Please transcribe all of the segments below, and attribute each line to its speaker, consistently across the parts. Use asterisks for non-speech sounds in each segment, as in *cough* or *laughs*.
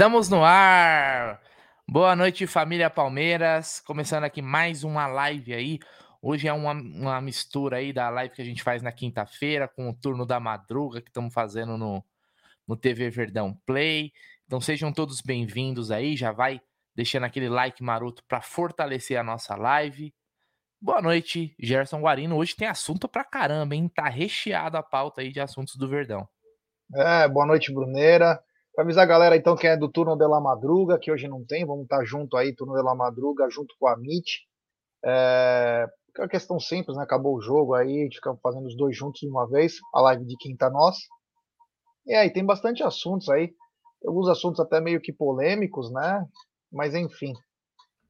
Speaker 1: Estamos no ar! Boa noite, família Palmeiras. Começando aqui mais uma live aí. Hoje é uma, uma mistura aí da live que a gente faz na quinta-feira com o turno da madruga que estamos fazendo no, no TV Verdão Play. Então sejam todos bem-vindos aí. Já vai deixando aquele like maroto para fortalecer a nossa live. Boa noite, Gerson Guarino. Hoje tem assunto pra caramba, hein? Tá recheado a pauta aí de assuntos do Verdão.
Speaker 2: É, boa noite, Bruneira. Pra avisar a galera, então, que é do turno de la madruga, que hoje não tem, vamos estar tá junto aí, turno de la madruga, junto com a MIT. É, é uma questão simples, né? Acabou o jogo aí, a gente fica fazendo os dois juntos de uma vez, a live de quinta nossa. E aí, tem bastante assuntos aí, alguns assuntos até meio que polêmicos, né? Mas enfim,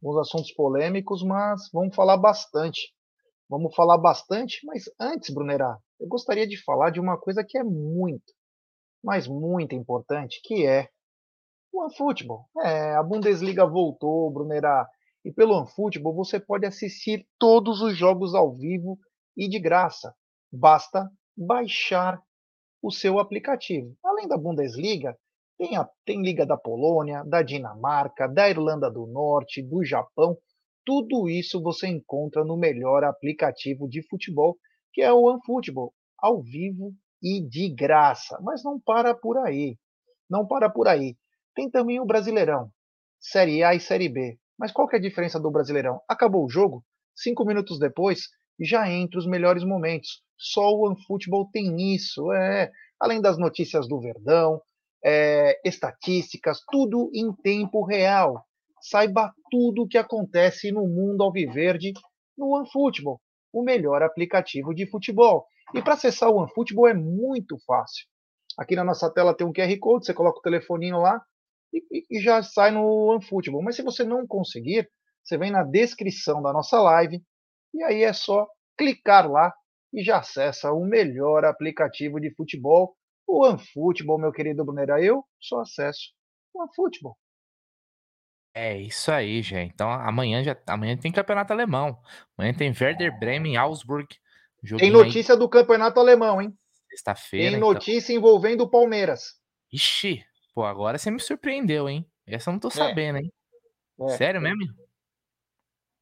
Speaker 2: alguns assuntos polêmicos, mas vamos falar bastante. Vamos falar bastante, mas antes, Brunerá, eu gostaria de falar de uma coisa que é muito, mas muito importante, que é o OneFootball. É, a Bundesliga voltou, Brunerá, e pelo OneFootball você pode assistir todos os jogos ao vivo e de graça. Basta baixar o seu aplicativo. Além da Bundesliga, tem, a, tem Liga da Polônia, da Dinamarca, da Irlanda do Norte, do Japão. Tudo isso você encontra no melhor aplicativo de futebol, que é o OneFootball, ao vivo e de graça. Mas não para por aí. Não para por aí. Tem também o Brasileirão, Série A e Série B. Mas qual que é a diferença do Brasileirão? Acabou o jogo, cinco minutos depois, já entra os melhores momentos. Só o OneFootball tem isso, é. Além das notícias do Verdão, é, estatísticas, tudo em tempo real. Saiba tudo o que acontece no mundo alviverde no OneFootball, o melhor aplicativo de futebol. E para acessar o OneFootball é muito fácil. Aqui na nossa tela tem um QR Code, você coloca o telefoninho lá e, e já sai no OneFootball. Mas se você não conseguir, você vem na descrição da nossa live e aí é só clicar lá e já acessa o melhor aplicativo de futebol, o OneFootball, meu querido Brunera. Eu só acesso o OneFootball.
Speaker 1: É isso aí, gente. Então amanhã já amanhã tem campeonato alemão. Amanhã tem Werder Bremen, Augsburg.
Speaker 2: Tem notícia aí. do campeonato alemão, hein?
Speaker 1: Sexta-feira.
Speaker 2: Tem então. notícia então. envolvendo o Palmeiras.
Speaker 1: Ixi, pô, agora você me surpreendeu, hein? Essa eu não tô é. sabendo, hein? É. Sério mesmo?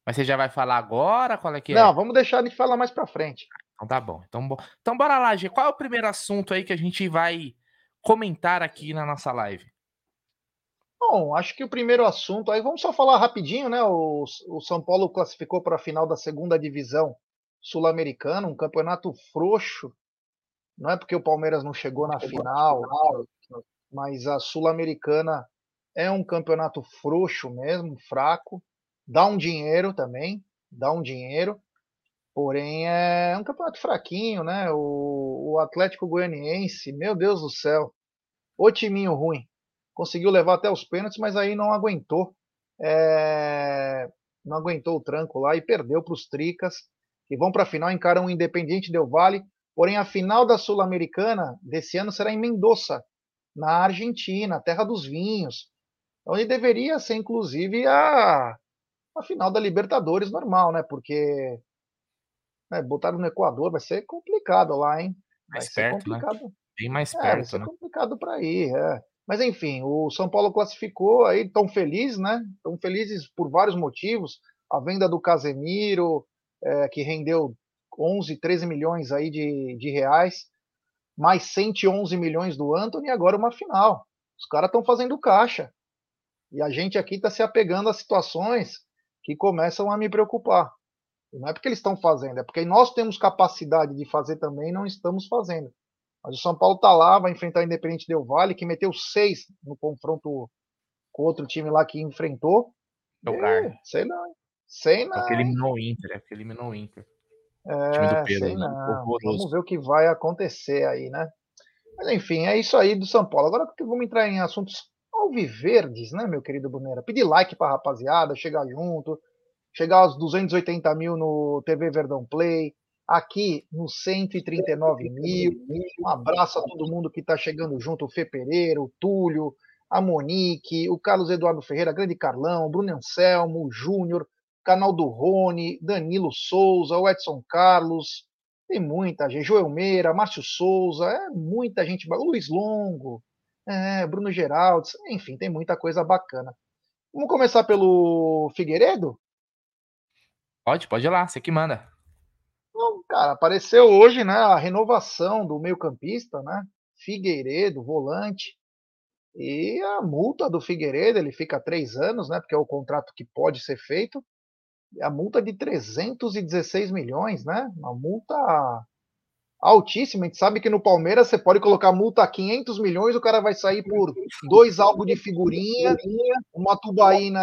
Speaker 1: Mas você já vai falar agora? Qual é que
Speaker 2: não, é? Não, vamos deixar de falar mais pra frente.
Speaker 1: Então tá bom. Então, bo... então bora lá, G. Qual é o primeiro assunto aí que a gente vai comentar aqui na nossa live?
Speaker 2: Bom, acho que o primeiro assunto aí, vamos só falar rapidinho, né? O, o São Paulo classificou para a final da segunda divisão sul-americana, um campeonato frouxo. Não é porque o Palmeiras não chegou na final, mas a sul-americana é um campeonato frouxo mesmo, fraco. Dá um dinheiro também, dá um dinheiro. Porém, é um campeonato fraquinho, né? O, o Atlético Goianiense, meu Deus do céu, o timinho ruim. Conseguiu levar até os pênaltis, mas aí não aguentou. É... Não aguentou o tranco lá e perdeu para os Tricas, que vão para a final, encaram o Independiente Del Valle. Porém, a final da Sul-Americana desse ano será em Mendoza, na Argentina, terra dos vinhos, onde deveria ser, inclusive, a, a final da Libertadores normal, né? Porque né, botar no Equador vai ser complicado lá, hein?
Speaker 1: Vai mais ser perto, né? complicado. Né? Bem mais
Speaker 2: é,
Speaker 1: perto,
Speaker 2: vai ser
Speaker 1: né?
Speaker 2: complicado para ir, é. Mas enfim, o São Paulo classificou aí, tão feliz, né? Tão felizes por vários motivos. A venda do Casemiro, é, que rendeu 11, 13 milhões aí de, de reais, mais 111 milhões do Anthony, e agora uma final. Os caras estão fazendo caixa. E a gente aqui está se apegando a situações que começam a me preocupar. Não é porque eles estão fazendo, é porque nós temos capacidade de fazer também e não estamos fazendo. Mas o São Paulo está lá, vai enfrentar o Independente Del Vale, que meteu seis no confronto com outro time lá que enfrentou.
Speaker 1: É,
Speaker 2: sei não. Sei não. É
Speaker 1: porque eliminou o Inter, é porque eliminou o Inter.
Speaker 2: É, Pedro, sei não. Vamos ver o que vai acontecer aí, né? Mas enfim, é isso aí do São Paulo. Agora vamos entrar em assuntos alviverdes, né, meu querido Brunera? Pedir like pra rapaziada, chegar junto, chegar aos 280 mil no TV Verdão Play, aqui nos 139 mil. Um abraço a todo mundo que está chegando junto, o Fê Pereira, o Túlio, a Monique, o Carlos Eduardo Ferreira, Grande Carlão, o Bruno Anselmo, o Júnior, canal do Rony, Danilo Souza, o Edson Carlos, tem muita gente, Joel Meira, Márcio Souza, é muita gente, o Luiz Longo, É, Bruno Geraldo, enfim, tem muita coisa bacana. Vamos começar pelo Figueiredo?
Speaker 1: Pode, pode ir lá, você que manda.
Speaker 2: Então, cara, apareceu hoje, né, a renovação do meio-campista, né? Figueiredo, volante. E a multa do Figueiredo, ele fica três anos, né? Porque é o contrato que pode ser feito. A multa de 316 milhões, né? Uma multa altíssima. A gente sabe que no Palmeiras você pode colocar multa a 500 milhões, o cara vai sair por dois álbuns de figurinha, uma tubaína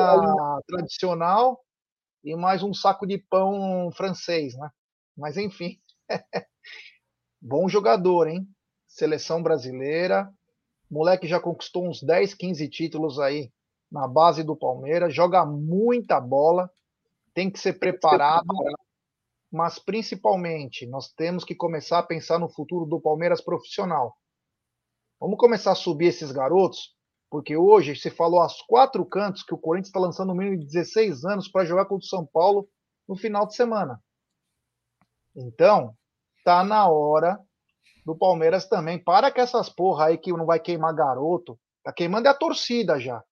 Speaker 2: tradicional e mais um saco de pão francês, né? Mas enfim. *laughs* Bom jogador, hein? Seleção brasileira. Moleque já conquistou uns 10, 15 títulos aí na base do Palmeiras, joga muita bola, tem que ser preparado mas principalmente nós temos que começar a pensar no futuro do Palmeiras profissional. Vamos começar a subir esses garotos, porque hoje se falou aos quatro cantos que o Corinthians está lançando um menino de 16 anos para jogar contra o São Paulo no final de semana. Então, tá na hora do Palmeiras também. Para com essas porra aí que não vai queimar garoto. Tá queimando é a torcida já.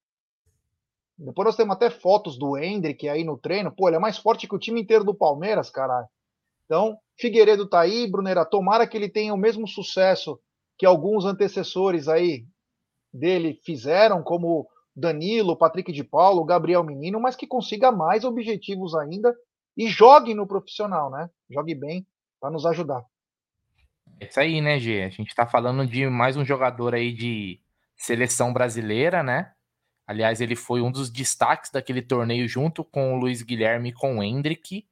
Speaker 2: Depois nós temos até fotos do Hendrick aí no treino. Pô, ele é mais forte que o time inteiro do Palmeiras, caralho. Então, Figueiredo tá aí, Brunera. Tomara que ele tenha o mesmo sucesso que alguns antecessores aí dele fizeram, como Danilo, Patrick de Paulo, Gabriel Menino, mas que consiga mais objetivos ainda e jogue no profissional, né? Jogue bem para nos ajudar.
Speaker 1: É isso aí, né, G? A gente tá falando de mais um jogador aí de seleção brasileira, né? Aliás, ele foi um dos destaques daquele torneio junto com o Luiz Guilherme e com o Hendrick,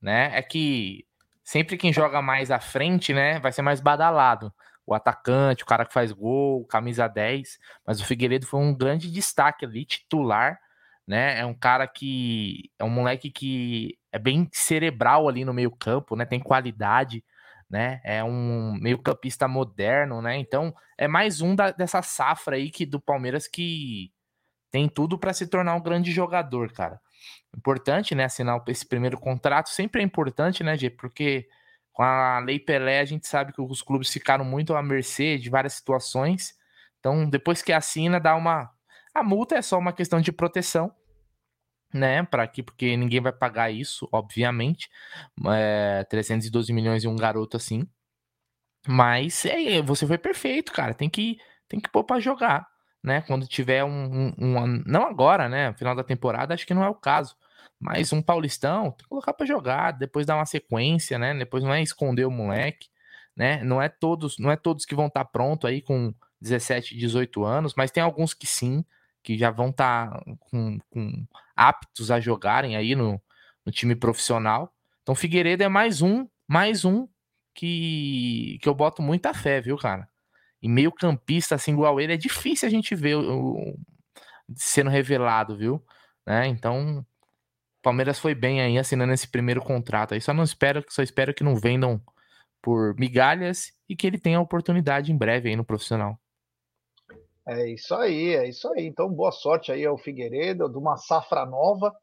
Speaker 1: né? É que sempre quem joga mais à frente, né, vai ser mais badalado. O atacante, o cara que faz gol, camisa 10, mas o Figueiredo foi um grande destaque ali, titular, né? É um cara que é um moleque que é bem cerebral ali no meio-campo, né? Tem qualidade, né? É um meio-campista moderno, né? Então, é mais um da, dessa safra aí que do Palmeiras que tem tudo para se tornar um grande jogador, cara. Importante, né, assinar esse primeiro contrato, sempre é importante, né, Gê, porque com a Lei Pelé a gente sabe que os clubes ficaram muito à mercê de várias situações. Então, depois que assina, dá uma a multa é só uma questão de proteção, né, para aqui, porque ninguém vai pagar isso, obviamente. É, 312 milhões e um garoto assim. Mas é, você foi perfeito, cara. Tem que tem que pôr para jogar né? Quando tiver um, um, um, Não agora, né? Final da temporada, acho que não é o caso. Mas um Paulistão, tem que colocar para jogar, depois dar uma sequência, né? Depois não é esconder o moleque, né? Não é todos, não é todos que vão estar tá pronto aí com 17, 18 anos, mas tem alguns que sim, que já vão estar tá com, com, aptos a jogarem aí no, no time profissional. Então Figueiredo é mais um, mais um que, que eu boto muita fé, viu, cara? E meio campista assim igual ele, é difícil a gente ver o, o sendo revelado, viu? Né? Então, Palmeiras foi bem aí assinando esse primeiro contrato. Aí só não espero, só espero que não vendam por migalhas e que ele tenha oportunidade em breve aí no profissional.
Speaker 2: É isso aí, é isso aí. Então, boa sorte aí ao Figueiredo, de uma safra nova.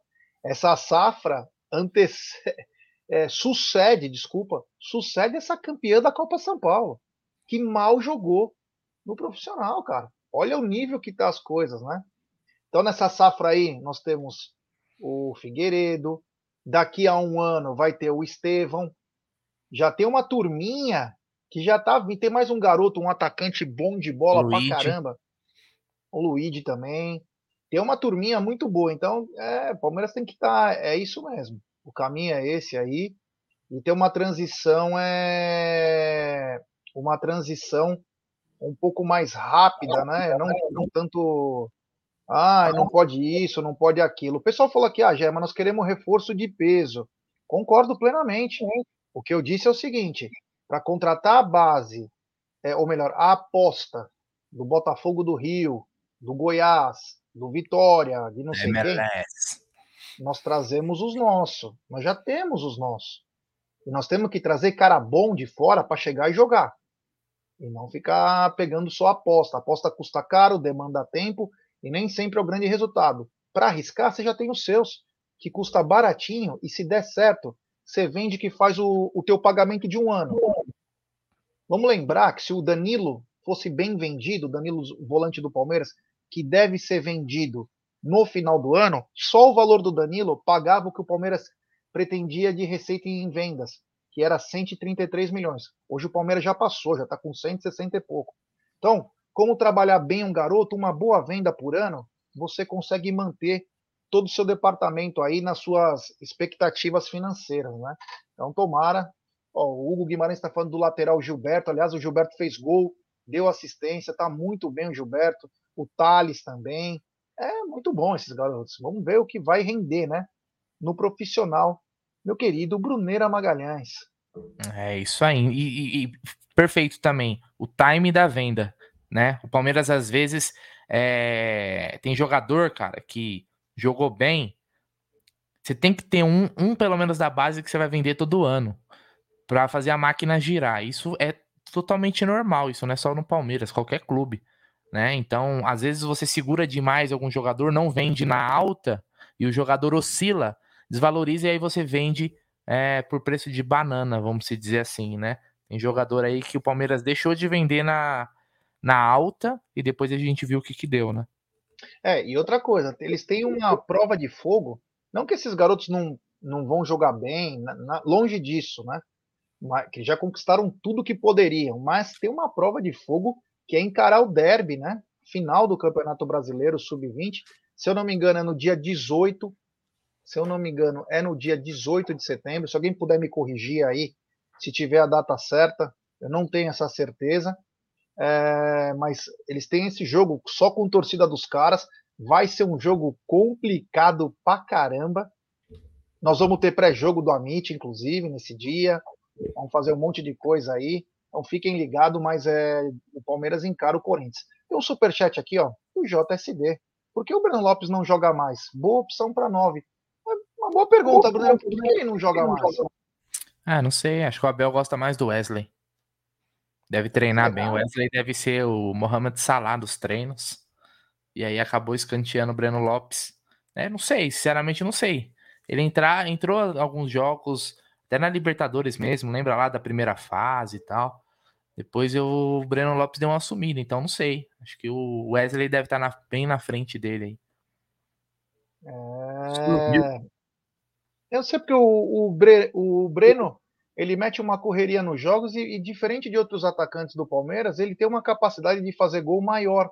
Speaker 2: Essa safra antece... *laughs* é, sucede, desculpa, sucede essa campeã da Copa São Paulo que mal jogou no profissional, cara. Olha o nível que tá as coisas, né? Então, nessa safra aí, nós temos o Figueiredo. Daqui a um ano vai ter o Estevão. Já tem uma turminha que já tá. Tem mais um garoto, um atacante bom de bola Luigi. pra caramba. O Luigi também. Tem uma turminha muito boa. Então, é, Palmeiras tem que estar. Tá, é isso mesmo. O caminho é esse aí. E ter uma transição é uma transição um pouco mais rápida, né? Não, não tanto. Ah, não pode isso, não pode aquilo. O pessoal falou aqui, ah, Gema, nós queremos reforço de peso. Concordo plenamente. O que eu disse é o seguinte: para contratar a base, é, ou melhor, a aposta do Botafogo do Rio, do Goiás, do Vitória, de não sei MLS. quem, nós trazemos os nossos. Nós já temos os nossos. E nós temos que trazer cara bom de fora para chegar e jogar. E não ficar pegando só aposta. Aposta custa caro, demanda tempo e nem sempre é o grande resultado. Para arriscar, você já tem os seus, que custa baratinho e se der certo, você vende que faz o, o teu pagamento de um ano. Vamos lembrar que se o Danilo fosse bem vendido, Danilo, volante do Palmeiras, que deve ser vendido no final do ano, só o valor do Danilo pagava o que o Palmeiras pretendia de receita em vendas, que era 133 milhões. Hoje o Palmeiras já passou, já está com 160 e pouco. Então, como trabalhar bem um garoto, uma boa venda por ano, você consegue manter todo o seu departamento aí nas suas expectativas financeiras, né? Então, tomara. Ó, o Hugo Guimarães está falando do lateral Gilberto. Aliás, o Gilberto fez gol, deu assistência, tá muito bem o Gilberto. O Thales também. É muito bom esses garotos. Vamos ver o que vai render, né? No profissional, meu querido Bruneira Magalhães.
Speaker 1: É isso aí. E, e, e perfeito também. O time da venda, né? O Palmeiras às vezes é... tem jogador, cara, que jogou bem. Você tem que ter um, um pelo menos da base que você vai vender todo ano para fazer a máquina girar. Isso é totalmente normal. Isso não é só no Palmeiras, qualquer clube né? Então, às vezes você segura demais algum jogador, não vende na alta e o jogador oscila, desvaloriza e aí você vende é, por preço de banana, vamos se dizer assim, né? Tem jogador aí que o Palmeiras deixou de vender na, na alta e depois a gente viu o que que deu, né?
Speaker 2: É, e outra coisa, eles têm uma prova de fogo, não que esses garotos não, não vão jogar bem, na, na, longe disso, né? que já conquistaram tudo que poderiam, mas tem uma prova de fogo que é encarar o derby, né? Final do Campeonato Brasileiro Sub-20. Se eu não me engano, é no dia 18. Se eu não me engano, é no dia 18 de setembro. Se alguém puder me corrigir aí, se tiver a data certa, eu não tenho essa certeza. É, mas eles têm esse jogo só com torcida dos caras. Vai ser um jogo complicado pra caramba. Nós vamos ter pré-jogo do Amit, inclusive, nesse dia. Vamos fazer um monte de coisa aí. Então fiquem ligados, mas é, o Palmeiras encara o Corinthians. Tem um superchat aqui, ó, do JSD. Por que o Breno Lopes não joga mais? Boa opção para nove. Uma boa pergunta, Bruno. Por que ele não joga mais?
Speaker 1: Ah, não sei. Acho que o Abel gosta mais do Wesley. Deve treinar bem. O Wesley deve ser o Mohamed Salah dos treinos. E aí acabou escanteando o Breno Lopes. É, não sei, sinceramente não sei. Ele entrar, entrou alguns jogos, até na Libertadores mesmo, lembra lá da primeira fase e tal. Depois eu, o Breno Lopes deu uma sumida, então não sei. Acho que o Wesley deve estar na, bem na frente dele aí.
Speaker 2: É... Eu sei porque o, o, Bre, o Breno ele mete uma correria nos jogos e, e, diferente de outros atacantes do Palmeiras, ele tem uma capacidade de fazer gol maior.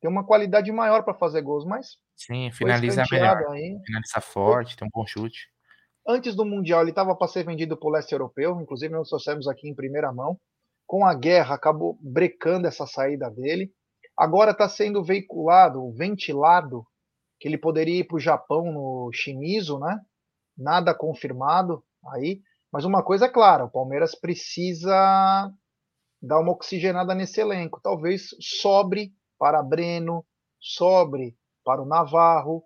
Speaker 2: Tem uma qualidade maior para fazer gols, mas.
Speaker 1: Sim, finaliza melhor. Aí. Finaliza forte, tem um bom chute.
Speaker 2: Antes do Mundial, ele estava para ser vendido para o leste europeu, inclusive nós trouxemos aqui em primeira mão com a guerra acabou brecando essa saída dele. Agora está sendo veiculado, ventilado, que ele poderia ir para o Japão no Shimizu, né? Nada confirmado aí. Mas uma coisa é clara, o Palmeiras precisa dar uma oxigenada nesse elenco. Talvez sobre para Breno, sobre para o Navarro,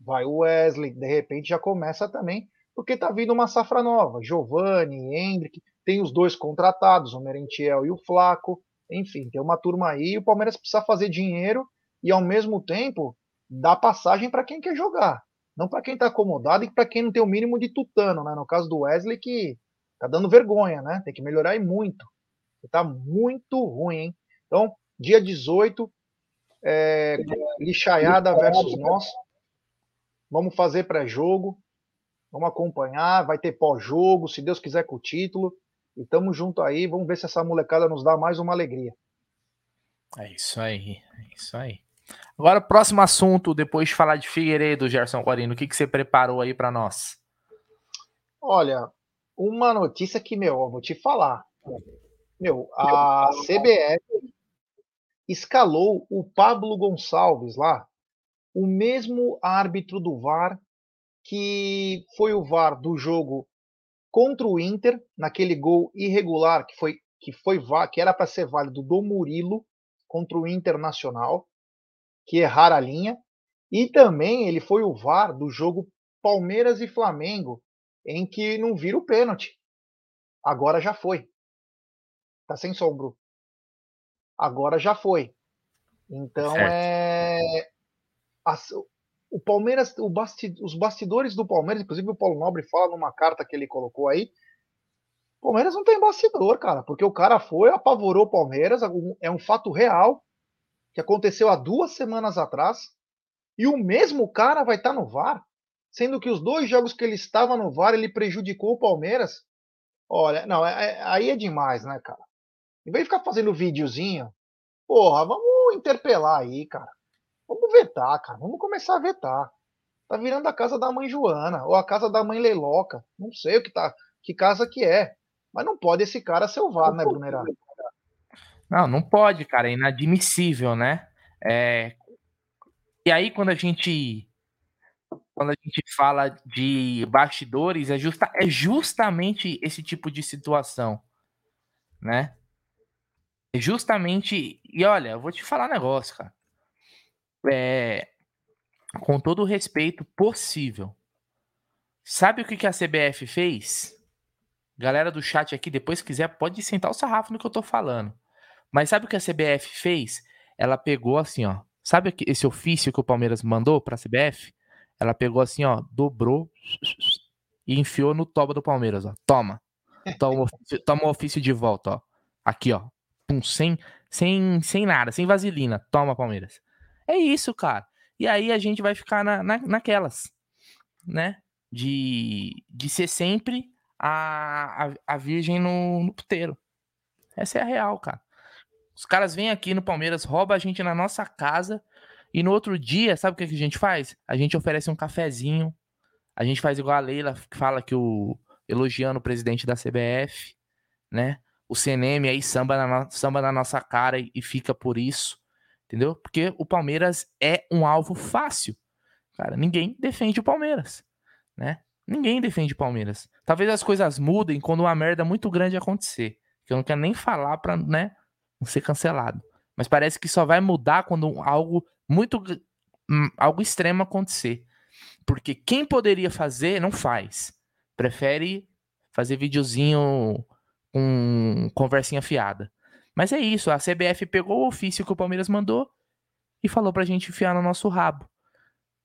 Speaker 2: vai o Wesley, de repente já começa também, porque está vindo uma safra nova. Giovanni, Hendrick, tem os dois contratados, o Merentiel e o Flaco. Enfim, tem uma turma aí. O Palmeiras precisa fazer dinheiro e, ao mesmo tempo, dar passagem para quem quer jogar. Não para quem está acomodado e para quem não tem o mínimo de tutano, né? No caso do Wesley, que tá dando vergonha, né? Tem que melhorar e muito. Tá muito ruim, hein? Então, dia 18, é, lixaiada versus nós. Vamos fazer pré-jogo. Vamos acompanhar. Vai ter pós-jogo, se Deus quiser, com o título. E tamo junto aí, vamos ver se essa molecada nos dá mais uma alegria.
Speaker 1: É isso aí, é isso aí. Agora, próximo assunto, depois de falar de Figueiredo, Gerson Guarino, o que, que você preparou aí para nós?
Speaker 2: Olha, uma notícia que, meu, eu vou te falar. Meu, a CBF escalou o Pablo Gonçalves lá, o mesmo árbitro do VAR que foi o VAR do jogo contra o Inter, naquele gol irregular que foi que foi que era para ser válido do Murilo contra o Internacional, que errar a linha, e também ele foi o VAR do jogo Palmeiras e Flamengo, em que não vira o pênalti. Agora já foi. Tá sem sombro. Agora já foi. Então certo. é o Palmeiras, o basti, os bastidores do Palmeiras, inclusive o Paulo Nobre fala numa carta que ele colocou aí, Palmeiras não tem bastidor, cara, porque o cara foi, apavorou o Palmeiras, é um fato real que aconteceu há duas semanas atrás, e o mesmo cara vai estar tá no VAR, sendo que os dois jogos que ele estava no VAR, ele prejudicou o Palmeiras. Olha, não, é, é, aí é demais, né, cara? Em vez de ficar fazendo videozinho, porra, vamos interpelar aí, cara. Vamos vetar, cara. Vamos começar a vetar. Tá virando a casa da mãe Joana, ou a casa da mãe Leiloca. Não sei o que tá, que casa que é. Mas não pode esse cara ser o VAR, né, Brunerá?
Speaker 1: Não, não pode, cara. É inadmissível, né? É... E aí, quando a gente quando a gente fala de bastidores, é, justa, é justamente esse tipo de situação, né? É justamente. E olha, eu vou te falar um negócio, cara. É... Com todo o respeito possível. Sabe o que, que a CBF fez? Galera do chat aqui, depois quiser, pode sentar o sarrafo no que eu tô falando. Mas sabe o que a CBF fez? Ela pegou assim, ó. Sabe esse ofício que o Palmeiras mandou pra CBF? Ela pegou assim, ó, dobrou e enfiou no toba do Palmeiras, ó. Toma. Toma o ofício, toma o ofício de volta, ó. Aqui, ó. Pum, sem, sem, sem nada, sem vaselina. Toma, Palmeiras. É isso, cara. E aí a gente vai ficar na, na, naquelas, né? De, de ser sempre a, a, a virgem no, no puteiro. Essa é a real, cara. Os caras vêm aqui no Palmeiras, roubam a gente na nossa casa e no outro dia, sabe o que a gente faz? A gente oferece um cafezinho, a gente faz igual a Leila, que fala que o elogiando o presidente da CBF, né? O CNM aí samba na, samba na nossa cara e, fica por isso, entendeu? Porque o Palmeiras é um alvo fácil. Cara, ninguém defende o Palmeiras, né? Ninguém defende Palmeiras. Talvez as coisas mudem quando uma merda muito grande acontecer. Que eu não quero nem falar pra, né, ser cancelado. Mas parece que só vai mudar quando algo muito hum, algo extremo acontecer. Porque quem poderia fazer não faz. Prefere fazer videozinho com conversinha fiada. Mas é isso, a CBF pegou o ofício que o Palmeiras mandou e falou pra gente enfiar no nosso rabo.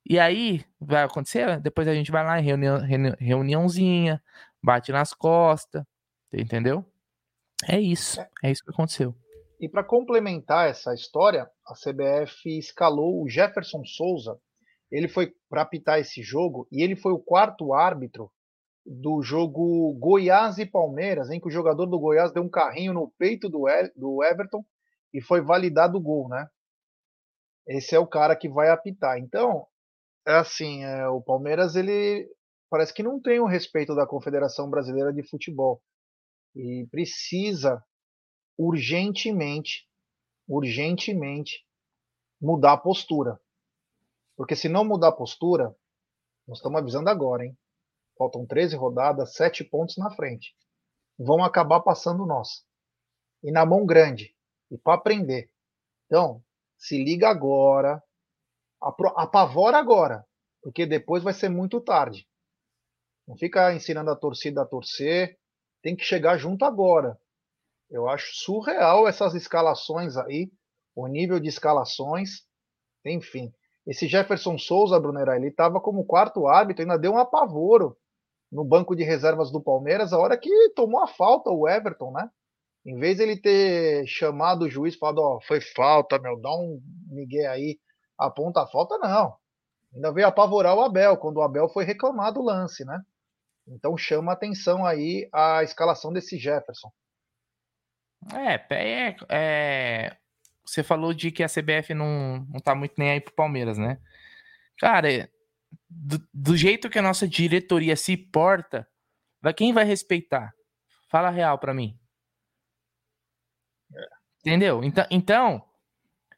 Speaker 1: E aí, vai acontecer? Depois a gente vai lá em reunião, reuniãozinha, bate nas costas, entendeu? É isso, é isso que aconteceu.
Speaker 2: E para complementar essa história, a CBF escalou o Jefferson Souza. Ele foi para apitar esse jogo e ele foi o quarto árbitro do jogo Goiás e Palmeiras, em que o jogador do Goiás deu um carrinho no peito do, do Everton e foi validado o gol, né? Esse é o cara que vai apitar. Então, é assim, é, o Palmeiras ele parece que não tem o respeito da Confederação Brasileira de Futebol e precisa urgentemente, urgentemente mudar a postura. Porque se não mudar a postura, nós estamos avisando agora, hein? Faltam 13 rodadas, 7 pontos na frente. Vão acabar passando nós. E na mão grande. E para aprender. Então, se liga agora, apavora agora, porque depois vai ser muito tarde. Não fica ensinando a torcida a torcer, tem que chegar junto agora. Eu acho surreal essas escalações aí, o nível de escalações, enfim. Esse Jefferson Souza, Brunera, ele estava como quarto árbitro, ainda deu um apavoro no banco de reservas do Palmeiras, a hora que tomou a falta o Everton, né? Em vez ele ter chamado o juiz falado, ó, oh, foi falta, meu, dá um migué aí, aponta a falta, não. Ainda veio apavorar o Abel, quando o Abel foi reclamar do lance, né? Então chama atenção aí a escalação desse Jefferson.
Speaker 1: É, é, é, você falou de que a CBF não, não tá muito nem aí pro Palmeiras, né? Cara, do, do jeito que a nossa diretoria se porta, vai quem vai respeitar? Fala real para mim. Entendeu? Então, então,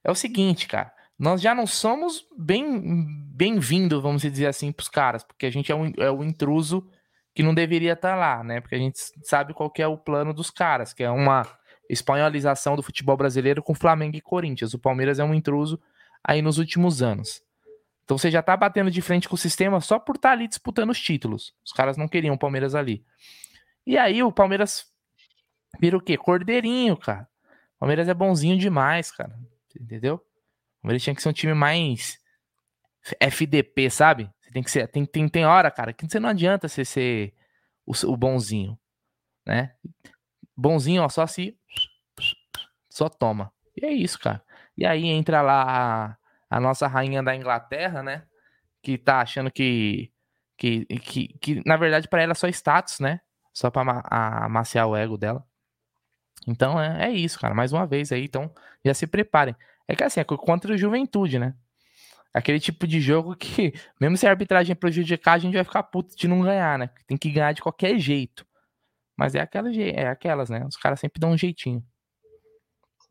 Speaker 1: é o seguinte, cara nós já não somos bem bem-vindo, vamos dizer assim, para os caras, porque a gente é o, é o intruso que não deveria estar tá lá, né? Porque a gente sabe qual é o plano dos caras, que é uma espanholização do futebol brasileiro com Flamengo e Corinthians. O Palmeiras é um intruso aí nos últimos anos. Então você já tá batendo de frente com o sistema só por estar tá ali disputando os títulos. Os caras não queriam o Palmeiras ali. E aí o Palmeiras vira o quê? Cordeirinho, cara. O Palmeiras é bonzinho demais, cara. Entendeu? O Palmeiras tinha que ser um time mais FDP, sabe? Você tem que ser. Tem, tem, tem hora, cara, que você não adianta você ser o, o bonzinho. né? Bonzinho, ó, só se só toma. E é isso, cara. E aí entra lá a, a nossa rainha da Inglaterra, né? Que tá achando que que, que, que na verdade para ela é só status, né? Só para amaciar o ego dela. Então é, é isso, cara. Mais uma vez aí, então já se preparem. É que assim, é contra a juventude, né? Aquele tipo de jogo que, *laughs* mesmo se a arbitragem prejudicar, a gente vai ficar puto de não ganhar, né? Tem que ganhar de qualquer jeito. Mas é, aquela, é aquelas, né? Os caras sempre dão um jeitinho.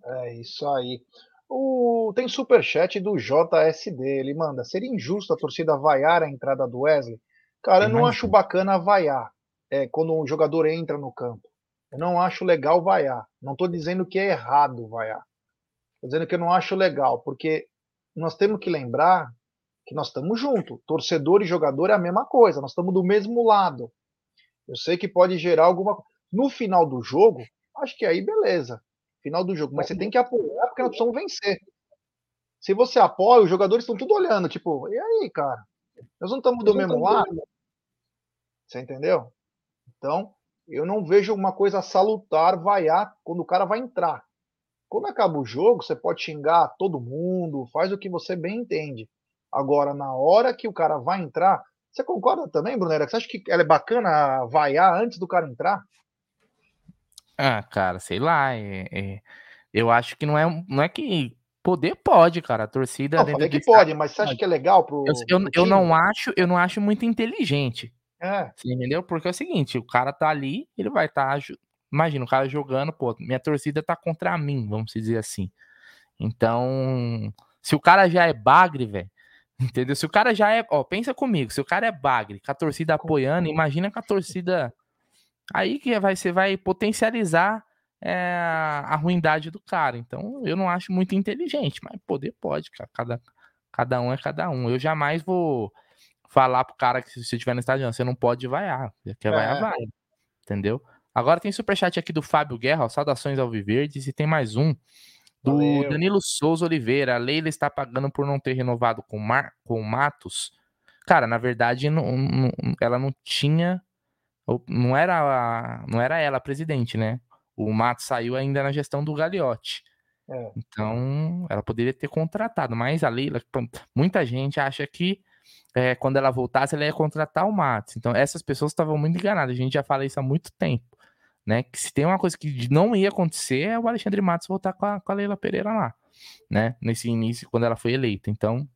Speaker 2: É isso aí. O... Tem superchat do JSD. Ele manda: seria injusto a torcida vaiar a entrada do Wesley? Cara, eu não acho bacana vaiar é, quando um jogador entra no campo. Eu não acho legal vaiar. Não estou dizendo que é errado vaiar. Estou dizendo que eu não acho legal, porque nós temos que lembrar que nós estamos juntos. Torcedor e jogador é a mesma coisa, nós estamos do mesmo lado. Eu sei que pode gerar alguma No final do jogo, acho que aí beleza. Final do jogo. Mas você tem que apoiar porque nós precisamos vencer. Se você apoia, os jogadores estão tudo olhando, tipo, e aí, cara? Nós não estamos do mesmo lado? Você entendeu? Então, eu não vejo uma coisa salutar vaiar quando o cara vai entrar. Quando acaba o jogo, você pode xingar todo mundo, faz o que você bem entende. Agora, na hora que o cara vai entrar, você concorda também, Brunera? Você acha que ela é bacana vaiar antes do cara entrar?
Speaker 1: Ah, cara, sei lá. É, é, eu acho que não é, não é que poder pode, cara. A torcida.
Speaker 2: Não, falei que pode, mas você acha que é legal pro.
Speaker 1: Eu, eu, eu não acho, eu não acho muito inteligente. É. Entendeu? Porque é o seguinte, o cara tá ali, ele vai estar. Tá, imagina, o cara jogando, pô, minha torcida tá contra mim, vamos dizer assim. Então, se o cara já é bagre, velho, *laughs* entendeu? Se o cara já é, ó, pensa comigo, se o cara é bagre, com a torcida apoiando, imagina com a torcida aí que vai você vai potencializar é, a ruindade do cara. Então, eu não acho muito inteligente, mas poder pode, cara. Cada, cada um é cada um. Eu jamais vou falar pro cara que se você estiver no estádio, você não pode vaiar. Quer vaiar, é. vai. Entendeu? Agora tem superchat aqui do Fábio Guerra, ó, saudações ao Viverdes, e tem mais um do Valeu. Danilo Souza Oliveira. A Leila está pagando por não ter renovado com, Mar... com Matos. Cara, na verdade, não, não, ela não tinha. Não era, não era ela a presidente, né? O Matos saiu ainda na gestão do Gagliotti. É. Então, ela poderia ter contratado, mas a Leila, muita gente acha que é, quando ela voltasse, ela ia contratar o Matos. Então, essas pessoas estavam muito enganadas. A gente já fala isso há muito tempo. Né? Que se tem uma coisa que não ia acontecer é o Alexandre Matos voltar com a, com a Leila Pereira lá, né? Nesse início, quando ela foi eleita. Então,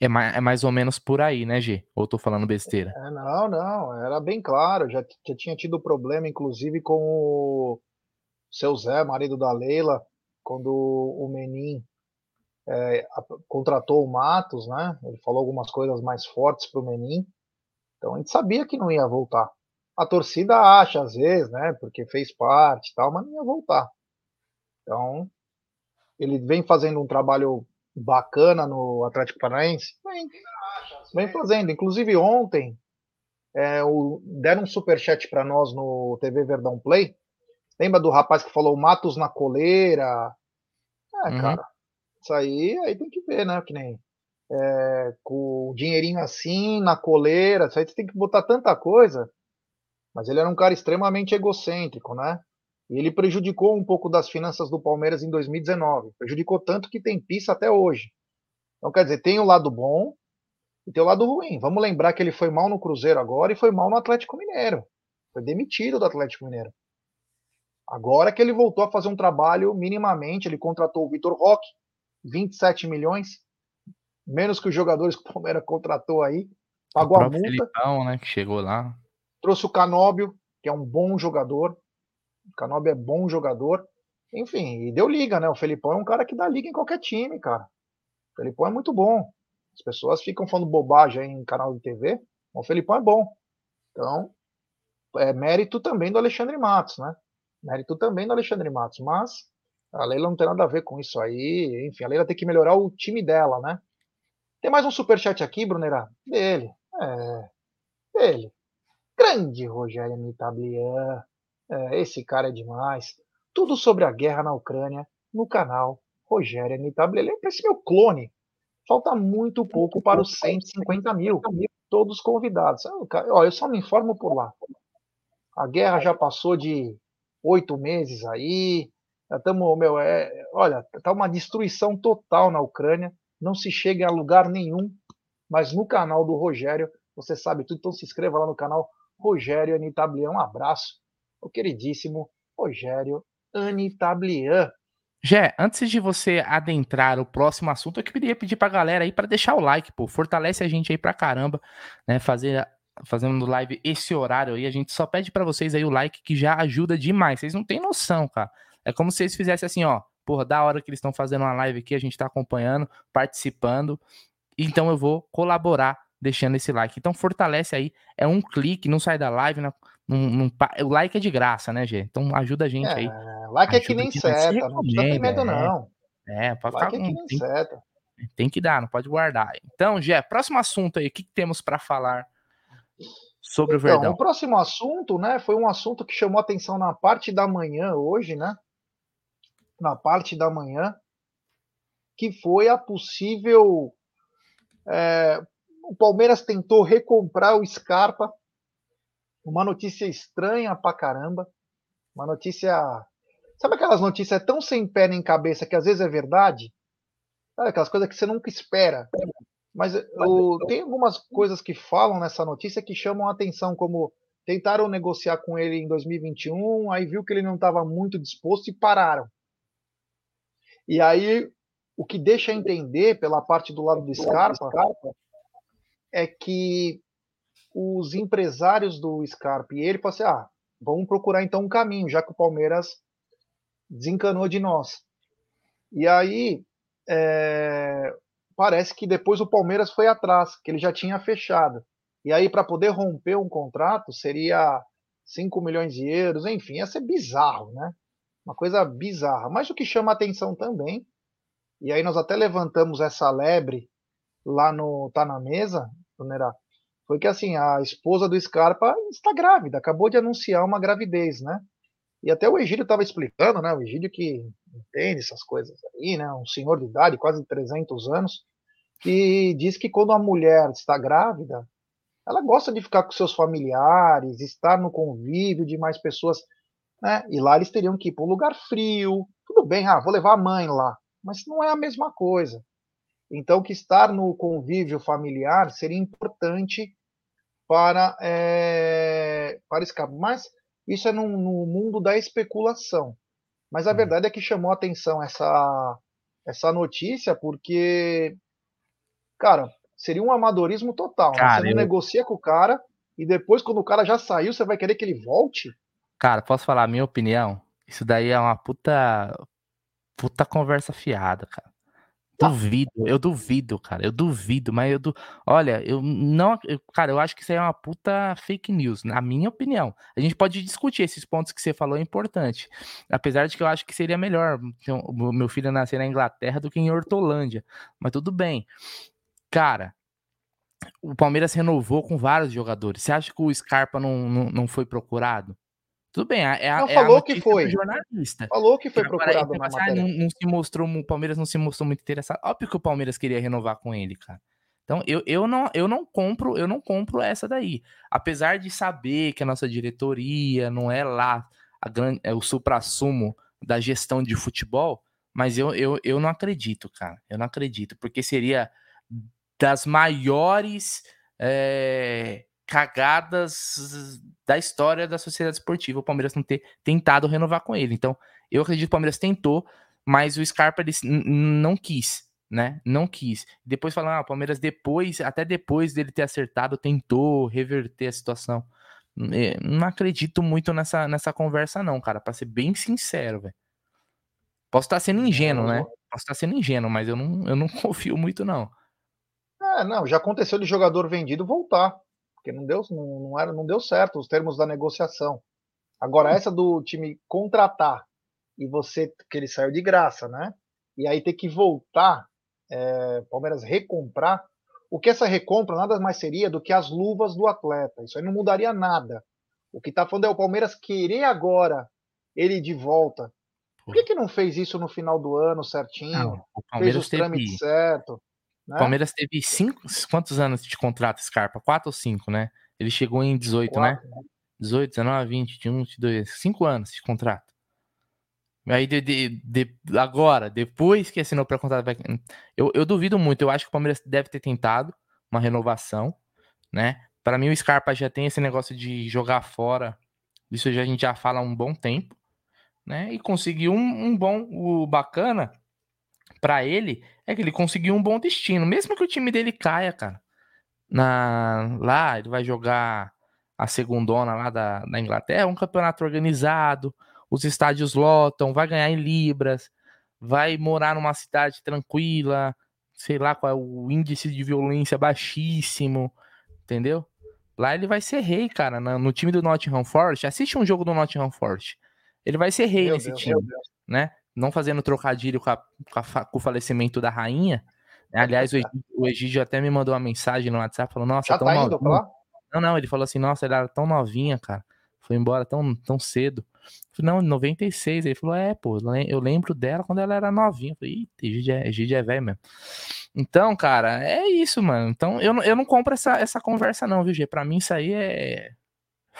Speaker 1: é mais, é mais ou menos por aí, né, G? Ou tô falando besteira?
Speaker 2: É, não, não, era bem claro. Já, já tinha tido problema, inclusive, com o seu Zé, marido da Leila, quando o Menin é, contratou o Matos, né? Ele falou algumas coisas mais fortes para o Menin. Então a gente sabia que não ia voltar. A torcida acha às vezes, né? Porque fez parte e tal, mas não ia voltar. Então ele vem fazendo um trabalho bacana no Atlético Paranaense. Vem, vem fazendo. Inclusive ontem é, o, deram um superchat para nós no TV Verdão Play. Lembra do rapaz que falou Matos na coleira? É, uhum. cara. Isso aí, aí tem que ver, né? Que nem é, com o dinheirinho assim, na coleira, isso aí você tem que botar tanta coisa. Mas ele era um cara extremamente egocêntrico, né? E ele prejudicou um pouco das finanças do Palmeiras em 2019. Prejudicou tanto que tem pista até hoje. Então, quer dizer, tem o lado bom e tem o lado ruim. Vamos lembrar que ele foi mal no Cruzeiro agora e foi mal no Atlético Mineiro. Foi demitido do Atlético Mineiro. Agora que ele voltou a fazer um trabalho minimamente, ele contratou o Vitor Roque, 27 milhões, menos que os jogadores que o Palmeiras contratou aí, pagou a multa.
Speaker 1: Filipão, né, que chegou lá.
Speaker 2: Trouxe o Canóbio, que é um bom jogador. O Canóbio é bom jogador. Enfim, e deu liga, né? O Felipão é um cara que dá liga em qualquer time, cara. O Felipão é muito bom. As pessoas ficam falando bobagem em canal de TV, o Felipão é bom. Então, é mérito também do Alexandre Matos, né? Mérito também do Alexandre Matos, mas a Leila não tem nada a ver com isso aí. Enfim, a Leila tem que melhorar o time dela, né? Tem mais um superchat aqui, Brunera? Dele. É. Dele. Grande Rogério Mitablian. É, esse cara é demais. Tudo sobre a guerra na Ucrânia no canal Rogério Mitablian. Ele parece meu clone. Falta muito pouco para os 150 mil. Todos convidados. Ó, eu só me informo por lá. A guerra já passou de oito meses aí. Meu, é, olha, tá uma destruição total na Ucrânia. Não se chega a lugar nenhum. Mas no canal do Rogério, você sabe tudo. Então se inscreva lá no canal Rogério Anitablian. Um abraço, o queridíssimo Rogério Anitablian.
Speaker 1: Jé, antes de você adentrar o próximo assunto, eu queria pedir pra galera aí para deixar o like, pô. Fortalece a gente aí pra caramba, né? Fazer fazendo live esse horário aí, a gente só pede para vocês aí o like que já ajuda demais. Vocês não têm noção, cara. É como se eles fizessem assim, ó. Porra, da hora que eles estão fazendo uma live aqui, a gente tá acompanhando, participando. Então eu vou colaborar deixando esse like. Então fortalece aí, é um clique, não sai da live, não, não, o like é de graça, né, Gê? Então ajuda a gente é, aí.
Speaker 2: Like é que nem seta, não precisa ter medo, é, não.
Speaker 1: É, pode like
Speaker 2: ficar. É que nem tem, seta.
Speaker 1: Tem que dar, não pode guardar. Então, Gé, próximo assunto aí, o que, que temos para falar sobre então, o Verdão?
Speaker 2: O próximo assunto, né, foi um assunto que chamou atenção na parte da manhã hoje, né? Na parte da manhã, que foi a possível. É, o Palmeiras tentou recomprar o Scarpa uma notícia estranha pra caramba. Uma notícia. Sabe aquelas notícias tão sem pé nem cabeça que às vezes é verdade? Sabe aquelas coisas que você nunca espera. Mas o, tem algumas coisas que falam nessa notícia que chamam a atenção, como tentaram negociar com ele em 2021, aí viu que ele não estava muito disposto e pararam. E aí, o que deixa entender, pela parte do lado do Scarpa, é que os empresários do Scarpa e ele falaram assim: ah, vamos procurar então um caminho, já que o Palmeiras desencanou de nós. E aí é, parece que depois o Palmeiras foi atrás, que ele já tinha fechado. E aí, para poder romper um contrato, seria 5 milhões de euros, enfim, ia ser bizarro, né? Uma coisa bizarra. Mas o que chama atenção também, e aí nós até levantamos essa lebre lá no Tá na Mesa, Tonera, foi que assim, a esposa do Scarpa está grávida, acabou de anunciar uma gravidez, né? E até o Egídio estava explicando, né? O Egídio que entende essas coisas aí, né? Um senhor de idade, quase 300 anos, que diz que quando a mulher está grávida, ela gosta de ficar com seus familiares, estar no convívio de mais pessoas, né? E lá eles teriam que ir para um lugar frio. Tudo bem, ah, vou levar a mãe lá, mas não é a mesma coisa. Então, que estar no convívio familiar seria importante para, é, para escape. Mas isso é no, no, mundo da especulação. Mas a hum. verdade é que chamou atenção essa, essa notícia, porque, cara, seria um amadorismo total. Cara, né? Você não eu... negocia com o cara e depois, quando o cara já saiu, você vai querer que ele volte?
Speaker 1: Cara, posso falar a minha opinião? Isso daí é uma puta. Puta conversa fiada, cara. Duvido, eu duvido, cara. Eu duvido, mas eu du... olha, eu não, eu, cara, eu acho que isso aí é uma puta fake news, na minha opinião. A gente pode discutir esses pontos que você falou, é importante. Apesar de que eu acho que seria melhor meu filho nascer na Inglaterra do que em Hortolândia, mas tudo bem. Cara, o Palmeiras renovou com vários jogadores. Você acha que o Scarpa não, não, não foi procurado? Tudo bem, é a,
Speaker 2: não,
Speaker 1: é
Speaker 2: falou que foi.
Speaker 1: jornalista.
Speaker 2: Falou que foi procurado
Speaker 1: na ah, não, não, se mostrou, o Palmeiras não se mostrou muito interessado. Óbvio que o Palmeiras queria renovar com ele, cara. Então eu, eu, não, eu não compro, eu não compro essa daí. Apesar de saber que a nossa diretoria não é lá a grande, é o supra-sumo da gestão de futebol, mas eu, eu, eu não acredito, cara. Eu não acredito, porque seria das maiores é, cagadas da história da sociedade esportiva o Palmeiras não ter tentado renovar com ele. Então, eu acredito que o Palmeiras tentou, mas o Scarpa ele não quis, né? Não quis. Depois falando, ah, o Palmeiras depois, até depois dele ter acertado, tentou reverter a situação. É, não acredito muito nessa, nessa conversa, não, cara, para ser bem sincero, velho. Posso estar sendo ingênuo, né? Posso estar sendo ingênuo, mas eu não, eu não *laughs* confio muito, não.
Speaker 2: É, não, já aconteceu de jogador vendido voltar porque não deu, não, não, era, não deu certo os termos da negociação. Agora, essa do time contratar e você, que ele saiu de graça, né? E aí ter que voltar, é, Palmeiras recomprar, o que essa recompra nada mais seria do que as luvas do atleta. Isso aí não mudaria nada. O que está falando é o Palmeiras querer agora ele de volta. Por que, que não fez isso no final do ano certinho? Não, fez os trâmites certo.
Speaker 1: Né? Palmeiras teve cinco, quantos anos de contrato, Scarpa? Quatro ou cinco, né? Ele chegou em 18, né? Quatro, né? 18, 19, 20, 21, 22, 5 anos de contrato. Aí de, de, de, agora, depois que assinou para contrato, eu, eu duvido muito. Eu acho que o Palmeiras deve ter tentado uma renovação, né? Para mim, o Scarpa já tem esse negócio de jogar fora. Isso já, a gente já fala há um bom tempo, né? E conseguiu um, um bom, o bacana para ele é que ele conseguiu um bom destino, mesmo que o time dele caia, cara. Na, lá ele vai jogar a segundona lá da, da Inglaterra, um campeonato organizado, os estádios lotam, vai ganhar em libras, vai morar numa cidade tranquila, sei lá qual é o índice de violência baixíssimo, entendeu? Lá ele vai ser rei, cara, no, time do Nottingham Forest. Assiste um jogo do Nottingham Forest. Ele vai ser rei Meu nesse Deus, time, né? Não fazendo trocadilho com, a, com, a, com, o falecimento da rainha. Aliás, o Egídio, o Egídio, até me mandou uma mensagem no WhatsApp falando: Nossa, Já tão tá indo, não, não, ele falou assim, nossa, ela era tão novinha, cara. Foi embora tão, tão cedo. Eu falei, não, 96. Ele falou, é, pô, eu lembro dela quando ela era novinha. Eu falei, ih, Gide é, é velho mesmo. Então, cara, é isso, mano. Então, eu, eu não compro essa, essa conversa, não, viu, G? Pra mim, isso aí é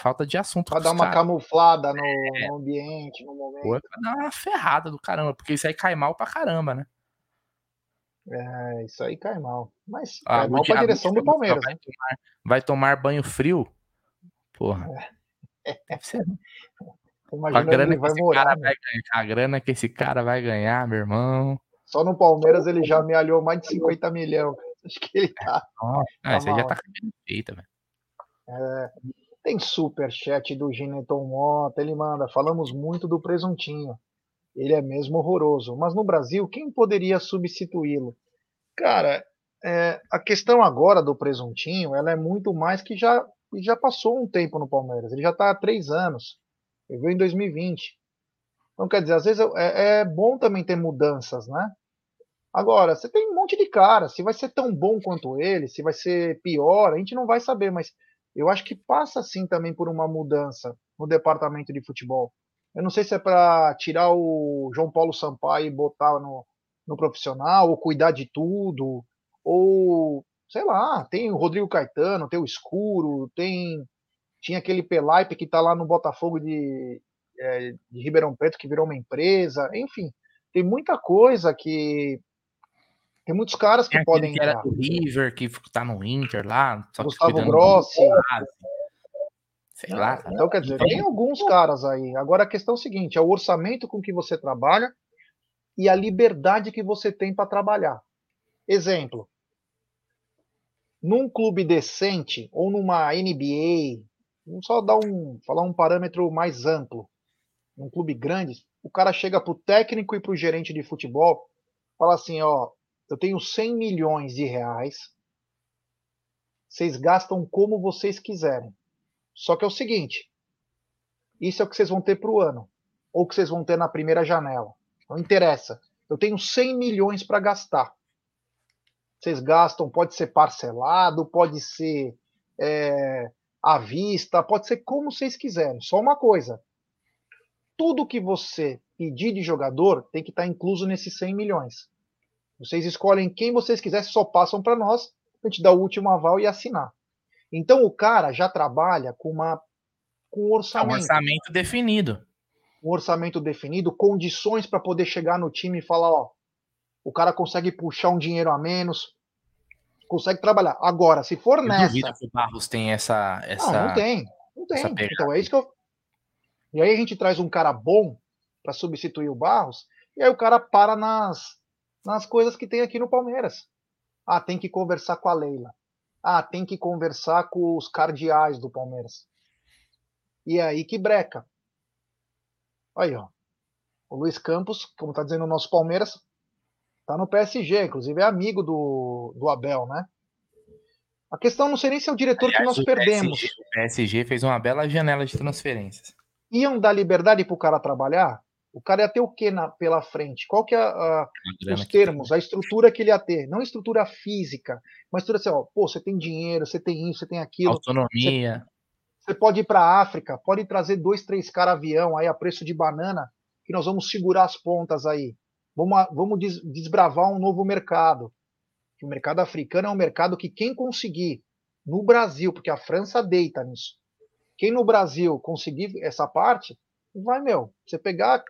Speaker 1: falta de assunto.
Speaker 2: Pra dar uma cara. camuflada no, é. no, ambiente, no momento. Pô,
Speaker 1: pra dar uma ferrada do caramba, porque isso aí cai mal pra caramba, né?
Speaker 2: É, isso aí cai mal. Mas ah, cai mal pra direção do Palmeiras.
Speaker 1: Vai, né? tomar, vai tomar banho frio? Porra. É. Deve ser. *laughs* a grana que esse morar, cara né? vai ganhar, a grana que esse cara vai ganhar, meu irmão.
Speaker 2: Só no Palmeiras ele já amealhou mais de 50 milhões. *laughs* Acho que ele tá.
Speaker 1: Nossa, tá isso aí já tá feita, velho.
Speaker 2: É, tem super chat do Gineton Mota, ele manda, falamos muito do presuntinho. Ele é mesmo horroroso. Mas no Brasil, quem poderia substituí-lo? Cara, é, a questão agora do presuntinho, ela é muito mais que já, já passou um tempo no Palmeiras. Ele já está há três anos. Ele veio em 2020. Então, quer dizer, às vezes é, é bom também ter mudanças, né? Agora, você tem um monte de cara. Se vai ser tão bom quanto ele, se vai ser pior, a gente não vai saber. Mas eu acho que passa sim também por uma mudança no departamento de futebol. Eu não sei se é para tirar o João Paulo Sampaio e botar no, no profissional, ou cuidar de tudo, ou sei lá, tem o Rodrigo Caetano, tem o Escuro, tem tinha aquele Pelaipe que está lá no Botafogo de, é, de Ribeirão Preto que virou uma empresa, enfim, tem muita coisa que tem muitos caras que podem
Speaker 1: que
Speaker 2: era
Speaker 1: do River que está no Inter lá,
Speaker 2: Gustavo Grossi,
Speaker 1: Sei lá.
Speaker 2: Então, quer dizer, tem alguns caras aí. Agora a questão é o seguinte: é o orçamento com que você trabalha e a liberdade que você tem para trabalhar. Exemplo: num clube decente ou numa NBA, vamos só dar um, falar um parâmetro mais amplo. Num clube grande, o cara chega para o técnico e para o gerente de futebol, fala assim: ó, eu tenho 100 milhões de reais, vocês gastam como vocês quiserem. Só que é o seguinte: isso é o que vocês vão ter para o ano, ou que vocês vão ter na primeira janela. Não interessa. Eu tenho 100 milhões para gastar. Vocês gastam, pode ser parcelado, pode ser é, à vista, pode ser como vocês quiserem. Só uma coisa: tudo que você pedir de jogador tem que estar tá incluso nesses 100 milhões. Vocês escolhem quem vocês quiserem, só passam para nós, a gente dá o último aval e assinar. Então o cara já trabalha com uma com um orçamento. É um
Speaker 1: orçamento definido.
Speaker 2: Um orçamento definido, condições para poder chegar no time e falar, ó, o cara consegue puxar um dinheiro a menos, consegue trabalhar. Agora, se for eu nessa.
Speaker 1: Que o Barros tem essa. essa
Speaker 2: não, não tem. Não tem. Então é isso que eu. E aí a gente traz um cara bom para substituir o Barros, e aí o cara para nas, nas coisas que tem aqui no Palmeiras. Ah, tem que conversar com a Leila. Ah, tem que conversar com os cardeais do Palmeiras. E é aí que breca. Aí, ó. O Luiz Campos, como tá dizendo o nosso Palmeiras, tá no PSG, inclusive é amigo do, do Abel, né? A questão não sei nem se é o diretor Aliás, que nós perdemos.
Speaker 1: PSG, o PSG fez uma bela janela de transferências.
Speaker 2: Iam dar liberdade pro cara trabalhar? O cara ia ter o que na, pela frente? Qual que é a, a, os termos, a estrutura que ele ia ter? Não estrutura física, mas estrutura assim, ó, pô, você tem dinheiro, você tem isso, você tem aquilo.
Speaker 1: Autonomia.
Speaker 2: Você, você pode ir para a África, pode trazer dois, três caras avião aí a preço de banana, que nós vamos segurar as pontas aí. Vamos, vamos des, desbravar um novo mercado. O mercado africano é um mercado que quem conseguir no Brasil, porque a França deita nisso, Quem no Brasil conseguir essa parte, vai, meu, você pegar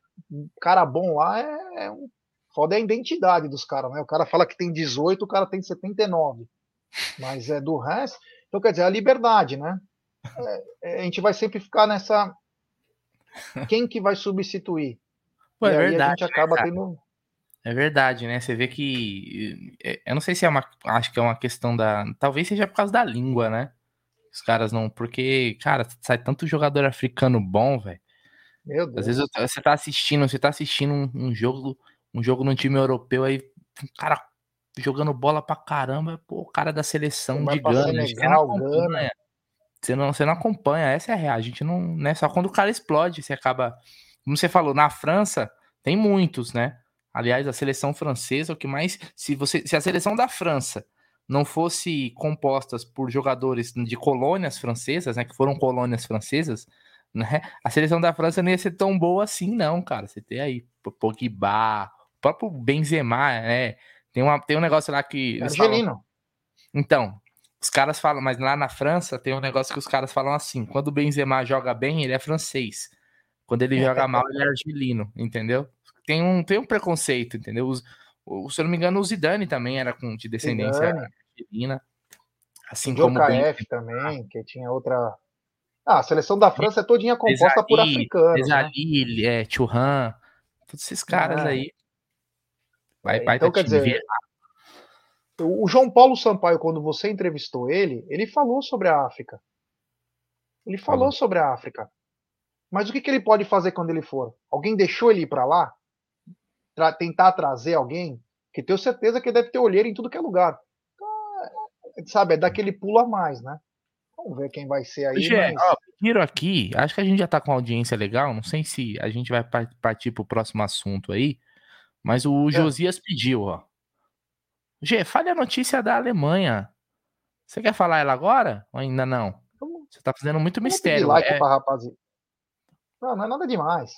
Speaker 2: cara bom lá é, é um. Foda é a identidade dos caras, né? O cara fala que tem 18, o cara tem 79. Mas é do resto. Então, quer dizer, a liberdade, né? É, é, a gente vai sempre ficar nessa. Quem que vai substituir?
Speaker 1: Pô, é verdade, a gente acaba tendo. É verdade, né? Você vê que. É, eu não sei se é uma. Acho que é uma questão da. Talvez seja por causa da língua, né? Os caras não. Porque, cara, sai tanto jogador africano bom, velho. Meu Deus. Às vezes você tá assistindo, você tá assistindo um, um, jogo, um jogo num time europeu aí, um cara jogando bola pra caramba, pô, o cara da seleção de Gana, Senegal, você, não Gana. você não você não acompanha, essa é a real, a gente não, né, só quando o cara explode, você acaba, como você falou, na França tem muitos, né? Aliás, a seleção francesa, o que mais, se você, se a seleção da França não fosse compostas por jogadores de colônias francesas, né, que foram colônias francesas, né? A seleção da França não ia ser tão boa assim, não, cara. Você tem aí Pogba, o próprio Benzema, né? Tem, uma, tem um negócio lá que.
Speaker 2: Argelino. Falam...
Speaker 1: Então, os caras falam, mas lá na França tem um negócio que os caras falam assim: quando o Benzema joga bem, ele é francês. Quando ele joga mal, ele é argelino, entendeu? Tem um, tem um preconceito, entendeu? Os, o, se eu não me engano, o Zidane também era com, de descendência Zidane. argelina.
Speaker 2: Assim o como o KF também, que tinha outra ah, a seleção da França é todinha composta Desali, por africanos.
Speaker 1: Desali, né? é, Churran, todos esses caras é. aí.
Speaker 2: Vai, é, vai então, quer dizer, o João Paulo Sampaio, quando você entrevistou ele, ele falou sobre a África. Ele falou uhum. sobre a África. Mas o que, que ele pode fazer quando ele for? Alguém deixou ele ir para lá? Tra tentar trazer alguém? Que tenho certeza que deve ter olheiro em tudo que é lugar. Então, sabe, é daquele pulo a mais, né? Vamos ver quem vai ser aí.
Speaker 1: Gê, mas... ó, aqui, acho que a gente já tá com audiência legal, não sei se a gente vai partir pro próximo assunto aí, mas o é. Josias pediu, ó. Gê, fale a notícia da Alemanha. Você quer falar ela agora? Ou ainda não? Você tá fazendo muito mistério.
Speaker 2: Pedir like é... pra rapaziada. Não, não é nada demais.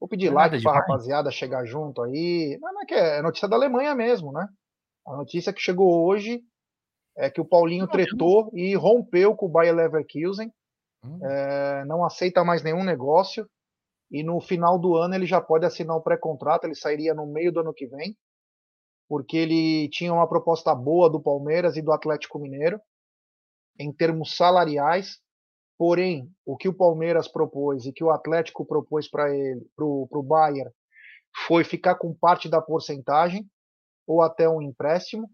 Speaker 2: Vou pedir não é like pra demais. rapaziada chegar junto aí. Não, não é que é notícia da Alemanha mesmo, né? A notícia que chegou hoje é que o Paulinho tretou e rompeu com o Bayer Leverkusen, hum. é, não aceita mais nenhum negócio. E no final do ano ele já pode assinar o pré-contrato, ele sairia no meio do ano que vem, porque ele tinha uma proposta boa do Palmeiras e do Atlético Mineiro em termos salariais, porém o que o Palmeiras propôs e que o Atlético propôs para ele, para o Bayern, foi ficar com parte da porcentagem ou até um empréstimo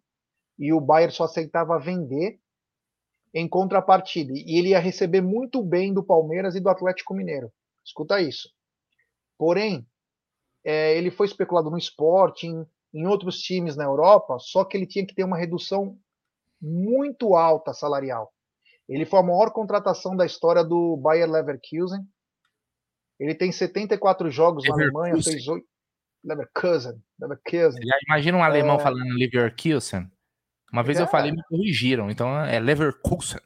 Speaker 2: e o Bayern só aceitava vender em contrapartida. E ele ia receber muito bem do Palmeiras e do Atlético Mineiro. Escuta isso. Porém, é, ele foi especulado no Sporting, em outros times na Europa, só que ele tinha que ter uma redução muito alta salarial. Ele foi a maior contratação da história do Bayer Leverkusen. Ele tem 74 jogos na Alemanha, fez 8. Leverkusen. Leverkusen.
Speaker 1: Já imagina um alemão é... falando Leverkusen. Uma vez é. eu falei me corrigiram, então é Leverkusen.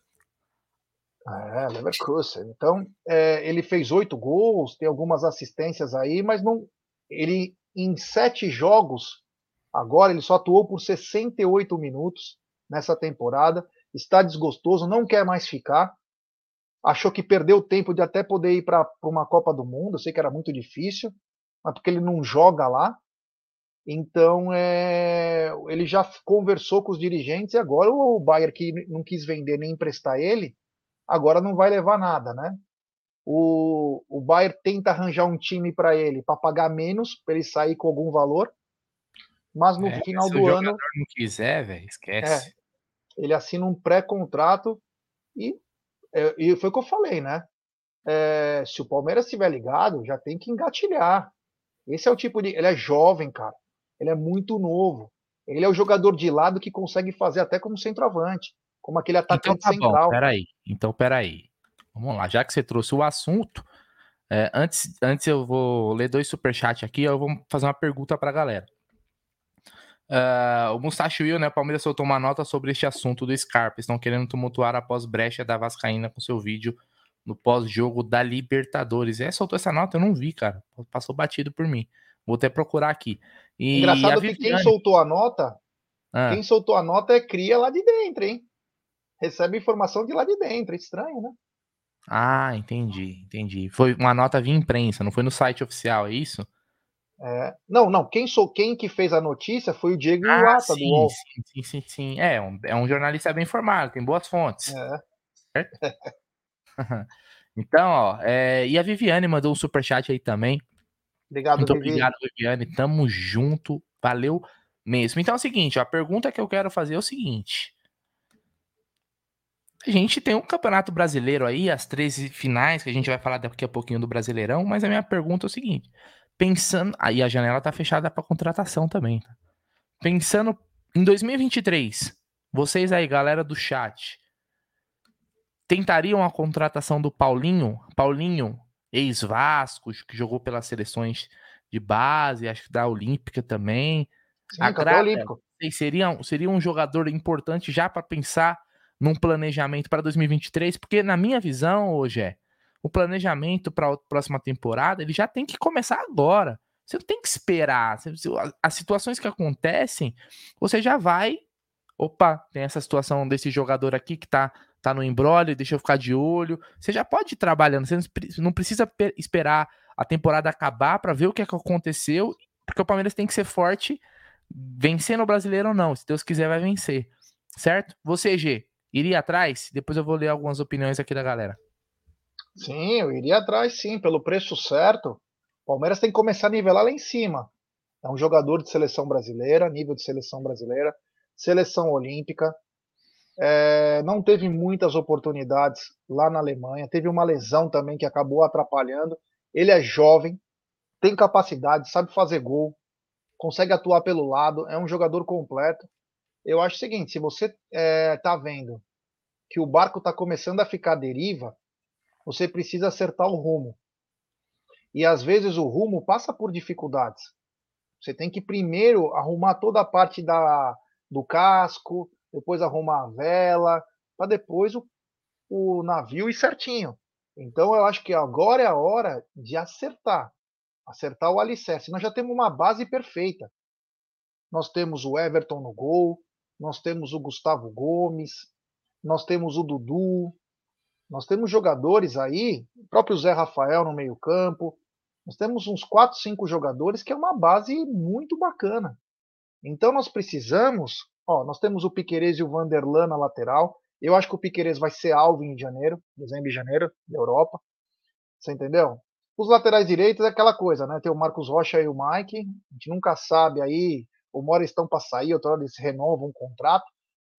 Speaker 2: É, Leverkusen. Então, é, ele fez oito gols, tem algumas assistências aí, mas não. Ele, em sete jogos, agora ele só atuou por 68 minutos nessa temporada. Está desgostoso, não quer mais ficar. Achou que perdeu tempo de até poder ir para uma Copa do Mundo. Eu sei que era muito difícil, mas porque ele não joga lá. Então, é, ele já conversou com os dirigentes e agora o Bayern, que não quis vender nem emprestar ele, agora não vai levar nada, né? O, o Bayern tenta arranjar um time para ele para pagar menos, para ele sair com algum valor, mas no é, final do ano. Se o
Speaker 1: não quiser, velho, esquece.
Speaker 2: É, ele assina um pré-contrato e, é, e foi o que eu falei, né? É, se o Palmeiras estiver ligado, já tem que engatilhar. Esse é o tipo de. Ele é jovem, cara. Ele é muito novo. Ele é o jogador de lado que consegue fazer até como centroavante, como aquele então atacante então, tá central.
Speaker 1: Bom, peraí. Então, peraí. Vamos lá. Já que você trouxe o assunto, é, antes, antes eu vou ler dois superchats aqui, eu vou fazer uma pergunta para a galera. Uh, o Mustache Will, né? O Palmeiras soltou uma nota sobre este assunto do Scarpa. Estão querendo tumultuar após brecha da Vascaína com seu vídeo no pós-jogo da Libertadores. É, soltou essa nota? Eu não vi, cara. Passou batido por mim. Vou até procurar aqui.
Speaker 2: E Engraçado que quem soltou a nota, ah. quem soltou a nota é cria lá de dentro, hein? Recebe informação de lá de dentro, estranho, né?
Speaker 1: Ah, entendi, entendi. Foi uma nota via imprensa, não foi no site oficial, é isso?
Speaker 2: É, não, não, quem sou quem que fez a notícia foi o Diego
Speaker 1: ah,
Speaker 2: Iwata,
Speaker 1: sim, do UOL. Sim, sim, sim, sim. É, um, é um jornalista bem informado, tem boas fontes. É. Certo? *laughs* então, ó, é, e a Viviane mandou um superchat aí também.
Speaker 2: Obrigado,
Speaker 1: Muito Vivi. obrigado, Viviane. Tamo junto. Valeu mesmo. Então é o seguinte, a pergunta que eu quero fazer é o seguinte. A gente tem um campeonato brasileiro aí, as 13 finais, que a gente vai falar daqui a pouquinho do Brasileirão, mas a minha pergunta é o seguinte: pensando. Aí a janela tá fechada para contratação também. Tá? Pensando em 2023, vocês aí, galera do chat, tentariam a contratação do Paulinho? Paulinho, ex-Vasco, que jogou pelas seleções de base, acho que da Olímpica também.
Speaker 2: Sim, a Grata, Olímpico.
Speaker 1: Seria, seria um jogador importante já para pensar num planejamento para 2023, porque na minha visão, hoje é o planejamento para a próxima temporada, ele já tem que começar agora. Você não tem que esperar. As situações que acontecem, você já vai. Opa, tem essa situação desse jogador aqui que tá, tá no embrólio, deixa eu ficar de olho. Você já pode ir trabalhando, você não precisa esperar a temporada acabar para ver o que, é que aconteceu, porque o Palmeiras tem que ser forte, vencendo o brasileiro ou não. Se Deus quiser, vai vencer. Certo? Você, G, iria atrás? Depois eu vou ler algumas opiniões aqui da galera.
Speaker 2: Sim, eu iria atrás, sim, pelo preço certo. O Palmeiras tem que começar a nivelar lá em cima. É um jogador de seleção brasileira, nível de seleção brasileira, seleção olímpica. É, não teve muitas oportunidades lá na Alemanha. Teve uma lesão também que acabou atrapalhando. Ele é jovem, tem capacidade, sabe fazer gol, consegue atuar pelo lado, é um jogador completo. Eu acho o seguinte: se você está é, tá vendo que o barco está começando a ficar à deriva, você precisa acertar o rumo. E às vezes o rumo passa por dificuldades. Você tem que primeiro arrumar toda a parte da, do casco, depois arrumar a vela, para depois o, o navio ir certinho. Então eu acho que agora é a hora de acertar, acertar o alicerce. Nós já temos uma base perfeita. Nós temos o Everton no gol, nós temos o Gustavo Gomes, nós temos o Dudu, nós temos jogadores aí, o próprio Zé Rafael no meio-campo. Nós temos uns 4, 5 jogadores que é uma base muito bacana. Então nós precisamos, ó, nós temos o Piquerez e o Vanderlan na lateral. Eu acho que o Piquerez vai ser alvo em janeiro, dezembro e janeiro, da Europa. Você entendeu? Os laterais direitos é aquela coisa, né? Tem o Marcos Rocha e o Mike. A gente nunca sabe aí, uma hora estão para sair, outra hora eles renovam um contrato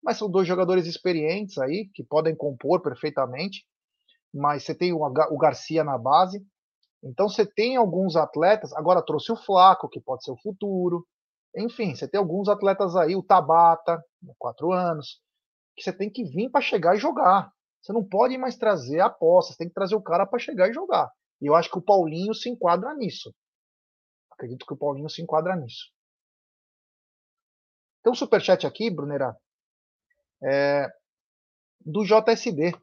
Speaker 2: mas são dois jogadores experientes aí, que podem compor perfeitamente, mas você tem o Garcia na base, então você tem alguns atletas, agora trouxe o Flaco, que pode ser o futuro, enfim, você tem alguns atletas aí, o Tabata, quatro anos, que você tem que vir para chegar e jogar. Você não pode mais trazer apostas, você tem que trazer o cara para chegar e jogar. E eu acho que o Paulinho se enquadra nisso. Acredito que o Paulinho se enquadra nisso. Tem um superchat aqui, Brunera, é, do JSD.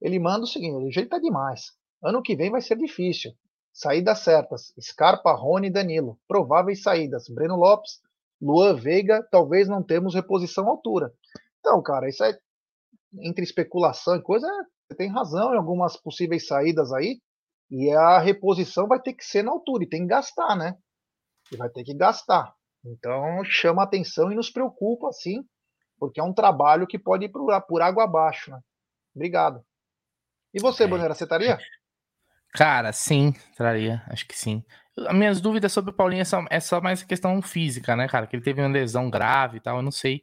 Speaker 2: Ele manda o seguinte: o jeito tá demais. Ano que vem vai ser difícil. Saídas certas: Scarpa, Rony e Danilo. Prováveis saídas: Breno Lopes, Luan Veiga. Talvez não temos reposição à altura. Então, cara, isso é entre especulação e coisa. Você tem razão em algumas possíveis saídas aí. E a reposição vai ter que ser na altura e tem que gastar, né? E vai ter que gastar. Então chama atenção e nos preocupa, assim, porque é um trabalho que pode ir por, por água abaixo, né? Obrigado. E você, é. Bonera, você estaria?
Speaker 1: Cara, sim, traria, acho que sim. As minhas dúvidas sobre o Paulinho é só, é só mais questão física, né, cara? Que ele teve uma lesão grave e tal, eu não sei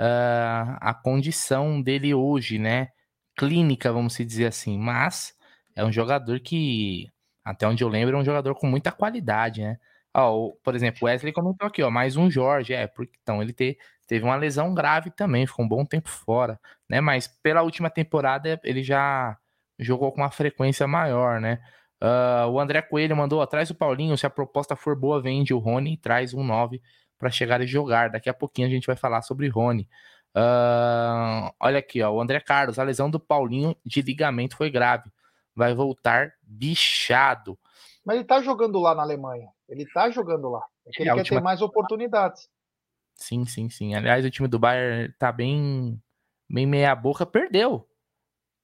Speaker 1: uh, a condição dele hoje, né? Clínica, vamos dizer assim, mas é um jogador que, até onde eu lembro, é um jogador com muita qualidade, né? Ó, por exemplo, Wesley comentou aqui, ó, mais um Jorge, é, porque então ele ter, teve uma lesão grave também, ficou um bom tempo fora, né? Mas pela última temporada ele já jogou com uma frequência maior, né? Uh, o André Coelho mandou atrás o Paulinho, se a proposta for boa, vende o Rony e traz um 9 para chegar e jogar. Daqui a pouquinho a gente vai falar sobre Rony. Uh, olha aqui, ó, o André Carlos, a lesão do Paulinho de ligamento foi grave. Vai voltar bichado.
Speaker 2: Mas ele tá jogando lá na Alemanha. Ele tá jogando lá. É que ele é, quer última... ter mais oportunidades.
Speaker 1: Sim, sim, sim. Aliás, o time do Bayern tá bem, bem meia boca, perdeu.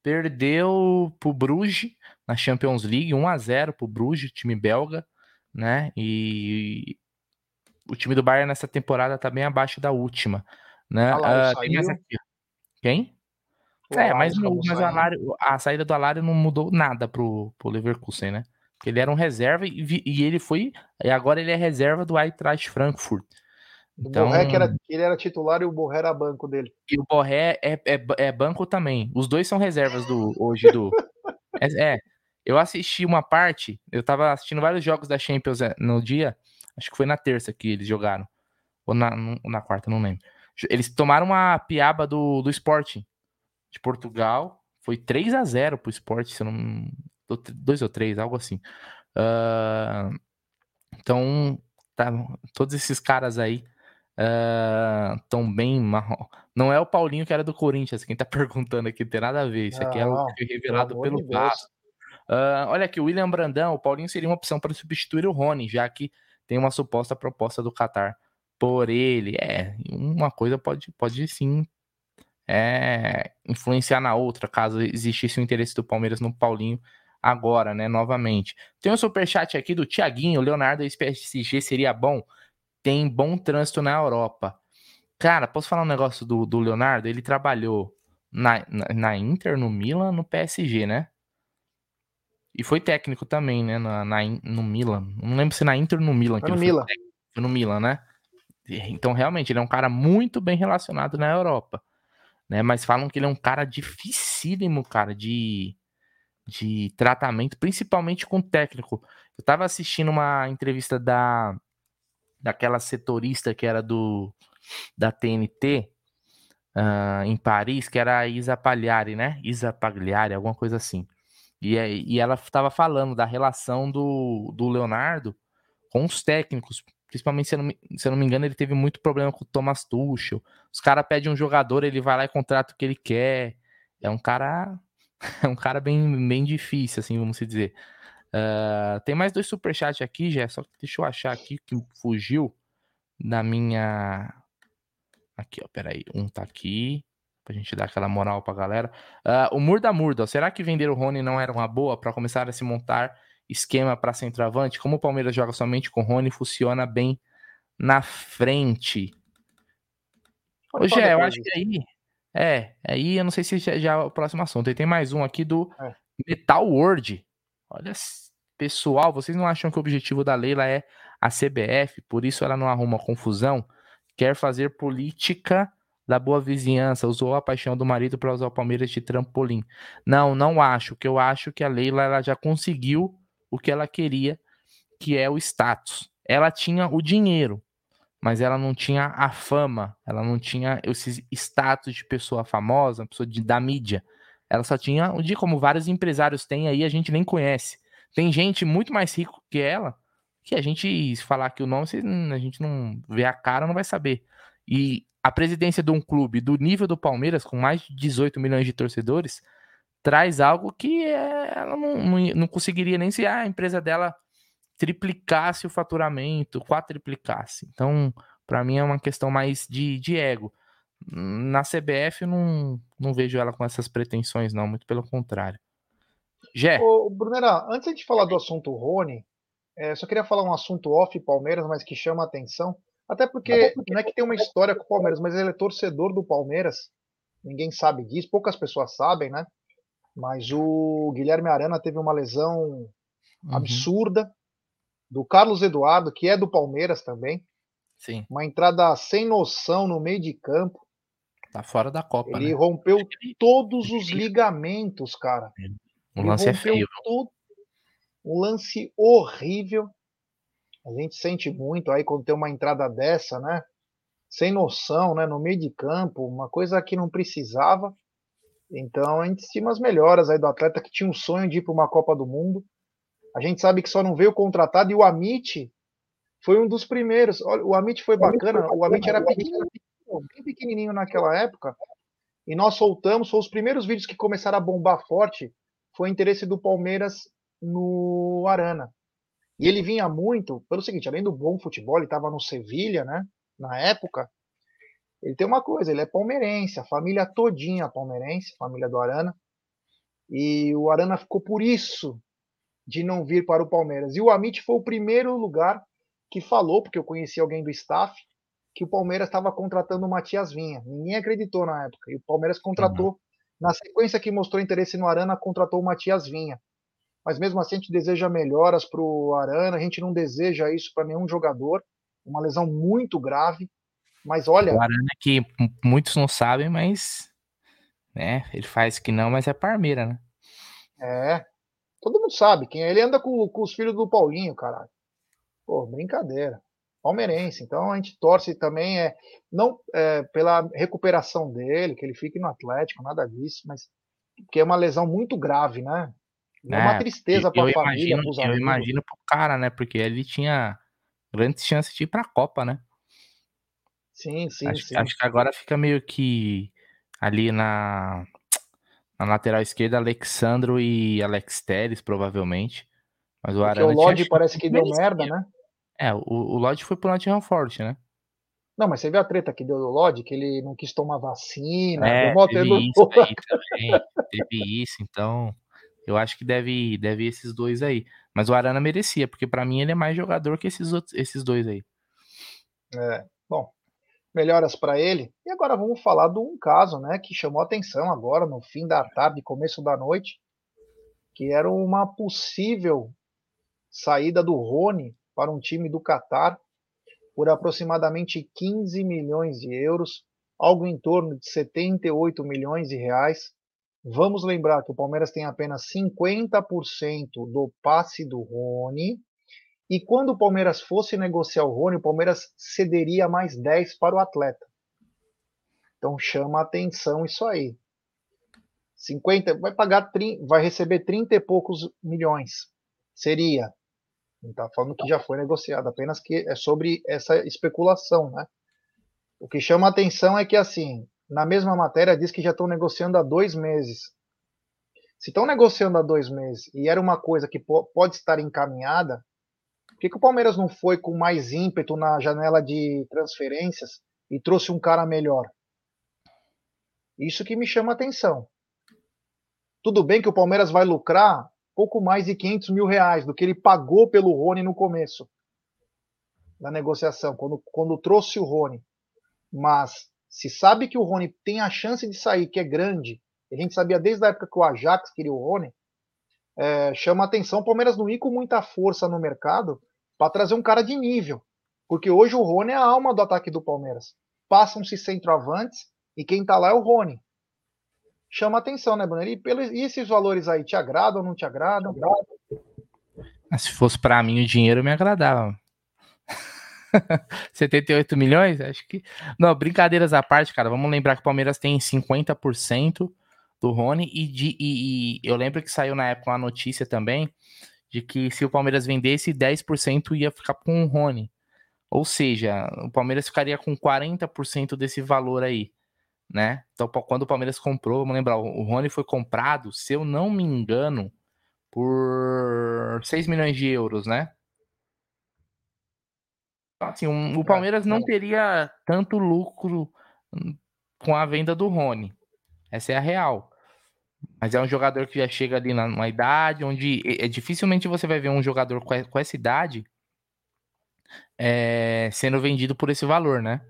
Speaker 1: Perdeu pro Bruges na Champions League, 1 a 0 pro Bruges, time belga, né? E o time do Bayern nessa temporada tá bem abaixo da última, né?
Speaker 2: Ah uh, tem mais aqui.
Speaker 1: Quem? O é, mas, o, mas o Alário, a saída do Alário não mudou nada pro, pro Leverkusen, né? Porque ele era um reserva e, e ele foi. E agora ele é reserva do Eintracht Frankfurt.
Speaker 2: Então, o Borré que era, ele era titular e o Borré era banco dele.
Speaker 1: E o Borré é, é, é banco também. Os dois são reservas do hoje do. *laughs* é, é, eu assisti uma parte, eu tava assistindo vários jogos da Champions é, no dia, acho que foi na terça que eles jogaram. Ou na, na quarta, não lembro. Eles tomaram uma piaba do, do Sporting de Portugal. Foi 3 a 0 pro Sporting, se eu não. 2 ou 3, algo assim. Uh, então, tá, todos esses caras aí Uh, tão bem marrom. Não é o Paulinho que era do Corinthians, quem tá *laughs* perguntando aqui, não tem nada a ver. Isso aqui é o que foi revelado pelo de Vasco. Uh, olha aqui, o William Brandão, o Paulinho seria uma opção para substituir o Rony, já que tem uma suposta proposta do Qatar por ele. É, uma coisa pode, pode sim é, influenciar na outra, caso existisse o interesse do Palmeiras no Paulinho agora, né, novamente. Tem um superchat aqui do Tiaguinho, Leonardo, esse PSG seria bom? Tem bom trânsito na Europa. Cara, posso falar um negócio do, do Leonardo? Ele trabalhou na, na, na, Inter, no Milan, no PSG, né? E foi técnico também, né? Na, na no Milan. Não lembro se na Inter ou no Milan.
Speaker 2: Foi no Milan.
Speaker 1: Foi no Milan, né? Então, realmente, ele é um cara muito bem relacionado na Europa. Né? Mas falam que ele é um cara dificílimo, cara, de, de tratamento, principalmente com técnico. Eu tava assistindo uma entrevista da daquela setorista que era do da TNT uh, ah, em Paris, que era a Isa Pagliari, né? Isa Pagliari, alguma coisa assim. E, e ela estava falando da relação do, do Leonardo com os técnicos, principalmente, se eu, não, se eu não me engano, ele teve muito problema com o Thomas Tuchel. Os caras pedem um jogador, ele vai lá e contrata o que ele quer. É um cara *laughs* é um cara bem, bem difícil, assim, vamos dizer. Uh, tem mais dois superchats aqui, já. Só deixa eu achar aqui que fugiu da minha. Aqui, ó. Peraí. Um tá aqui. Pra gente dar aquela moral pra galera. Uh, o Murda Murda. Será que vender o Rony não era uma boa para começar a se montar esquema para centroavante? Como o Palmeiras joga somente com o Rony, funciona bem na frente. Ô, Gé, eu acho que aí. É, aí eu não sei se já, já é o próximo assunto. E tem mais um aqui do é. Metal World. Olha pessoal, vocês não acham que o objetivo da Leila é a CBF, por isso ela não arruma confusão? Quer fazer política da boa vizinhança, usou a paixão do marido para usar o Palmeiras de trampolim. Não, não acho. Que eu acho que a Leila ela já conseguiu o que ela queria, que é o status. Ela tinha o dinheiro, mas ela não tinha a fama, ela não tinha esse status de pessoa famosa, pessoa de, da mídia. Ela só tinha o de como vários empresários têm aí, a gente nem conhece. Tem gente muito mais rico que ela, que a gente, se falar aqui o nome, a gente não vê a cara, não vai saber. E a presidência de um clube do nível do Palmeiras, com mais de 18 milhões de torcedores, traz algo que é, ela não, não, não, conseguiria nem se a empresa dela triplicasse o faturamento, quadriplicasse. Então, para mim é uma questão mais de, de ego. Na CBF eu não, não vejo ela com essas pretensões, não, muito pelo contrário.
Speaker 2: Gé. Ô, Brunera, antes de falar do assunto Rony, é, só queria falar um assunto off Palmeiras, mas que chama a atenção. Até porque, não é que tem uma história com o Palmeiras, mas ele é torcedor do Palmeiras. Ninguém sabe disso, poucas pessoas sabem, né? Mas o Guilherme Arana teve uma lesão uhum. absurda. Do Carlos Eduardo, que é do Palmeiras também.
Speaker 1: Sim.
Speaker 2: Uma entrada sem noção no meio de campo.
Speaker 1: Tá fora da Copa.
Speaker 2: Ele
Speaker 1: né?
Speaker 2: rompeu todos os ligamentos, cara.
Speaker 1: O lance é feio.
Speaker 2: Tudo, um lance horrível. A gente sente muito aí quando tem uma entrada dessa, né? Sem noção, né? No meio de campo, uma coisa que não precisava. Então a gente estima as melhoras aí do atleta que tinha um sonho de ir para uma Copa do Mundo. A gente sabe que só não veio contratado e o Amit foi um dos primeiros. Olha, o Amit foi bacana. O Amit era pequenininho, bem pequenininho naquela época. E nós soltamos, foi os primeiros vídeos que começaram a bombar forte foi o interesse do Palmeiras no Arana. E ele vinha muito pelo seguinte, além do bom futebol, ele estava no Sevilha, né? Na época, ele tem uma coisa, ele é palmeirense, a família todinha palmeirense, família do Arana. E o Arana ficou por isso de não vir para o Palmeiras. E o Amit foi o primeiro lugar que falou, porque eu conheci alguém do staff, que o Palmeiras estava contratando o Matias Vinha. Ninguém acreditou na época. E o Palmeiras contratou, uhum. na sequência que mostrou interesse no Arana, contratou o Matias Vinha. Mas mesmo assim a gente deseja melhoras para o Arana, a gente não deseja isso para nenhum jogador. Uma lesão muito grave. Mas olha.
Speaker 1: O Arana que muitos não sabem, mas. Né, ele faz que não, mas é Parmeira, né?
Speaker 2: É, Todo mundo sabe quem é. Ele anda com, com os filhos do Paulinho, caralho. Pô, brincadeira. Palmeirense. Então a gente torce também, é, não é, pela recuperação dele, que ele fique no Atlético, nada disso, mas porque é uma lesão muito grave, né? É, uma é, tristeza para a família.
Speaker 1: Imagino, eu imagino pro cara, né? Porque ele tinha grandes chances de ir para a Copa, né?
Speaker 2: Sim, sim,
Speaker 1: acho,
Speaker 2: sim.
Speaker 1: Acho que agora fica meio que ali na na lateral esquerda, Alexandro e Alex Teres, provavelmente. Mas o Porque Arana.
Speaker 2: o Lodge parece que deu merda, né?
Speaker 1: É, o, o Lodge foi pro Nottingham Forte, né?
Speaker 2: Não, mas você viu a treta que deu do Lodge, que ele não quis tomar vacina,
Speaker 1: é, deu teve isso aí também, teve isso, então eu acho que deve, deve esses dois aí. Mas o Arana merecia, porque para mim ele é mais jogador que esses, outros, esses dois aí.
Speaker 2: É, bom, melhoras para ele. E agora vamos falar de um caso, né, que chamou atenção agora no fim da tarde, começo da noite, que era uma possível saída do Rony para um time do Catar por aproximadamente 15 milhões de euros, algo em torno de 78 milhões de reais. Vamos lembrar que o Palmeiras tem apenas 50% do passe do Rony e quando o Palmeiras fosse negociar o Rony, o Palmeiras cederia mais 10 para o atleta. Então chama atenção isso aí. 50, vai pagar, vai receber 30 e poucos milhões. Seria. Não está falando que já foi negociado, apenas que é sobre essa especulação, né? O que chama atenção é que, assim, na mesma matéria diz que já estão negociando há dois meses. Se estão negociando há dois meses e era uma coisa que pode estar encaminhada, por que, que o Palmeiras não foi com mais ímpeto na janela de transferências e trouxe um cara melhor? Isso que me chama atenção. Tudo bem que o Palmeiras vai lucrar pouco mais de 500 mil reais do que ele pagou pelo Rony no começo da negociação, quando, quando trouxe o Rony. Mas se sabe que o Rony tem a chance de sair, que é grande, a gente sabia desde a época que o Ajax queria o Rony, é, chama atenção o Palmeiras não ir com muita força no mercado para trazer um cara de nível. Porque hoje o Rony é a alma do ataque do Palmeiras. Passam-se centroavantes e quem está lá é o Rony. Chama atenção, né, Bruno? E, pelos, e esses valores aí, te agradam ou não te agradam?
Speaker 1: Ah, se fosse para mim o dinheiro, me agradava. *laughs* 78 milhões? Acho que. Não, brincadeiras à parte, cara. Vamos lembrar que o Palmeiras tem 50% do Rony e, de, e, e, eu lembro que saiu na época uma notícia também de que se o Palmeiras vendesse 10% ia ficar com o Rony. Ou seja, o Palmeiras ficaria com 40% desse valor aí, né? Então, quando o Palmeiras comprou, vamos lembrar, o Rony foi comprado, se eu não me engano, por 6 milhões de euros, né? Então, assim, um, o é, Palmeiras não é. teria tanto lucro com a venda do Rony. Essa é a real. Mas é um jogador que já chega ali numa idade onde é, dificilmente você vai ver um jogador com essa idade é, sendo vendido por esse valor, né?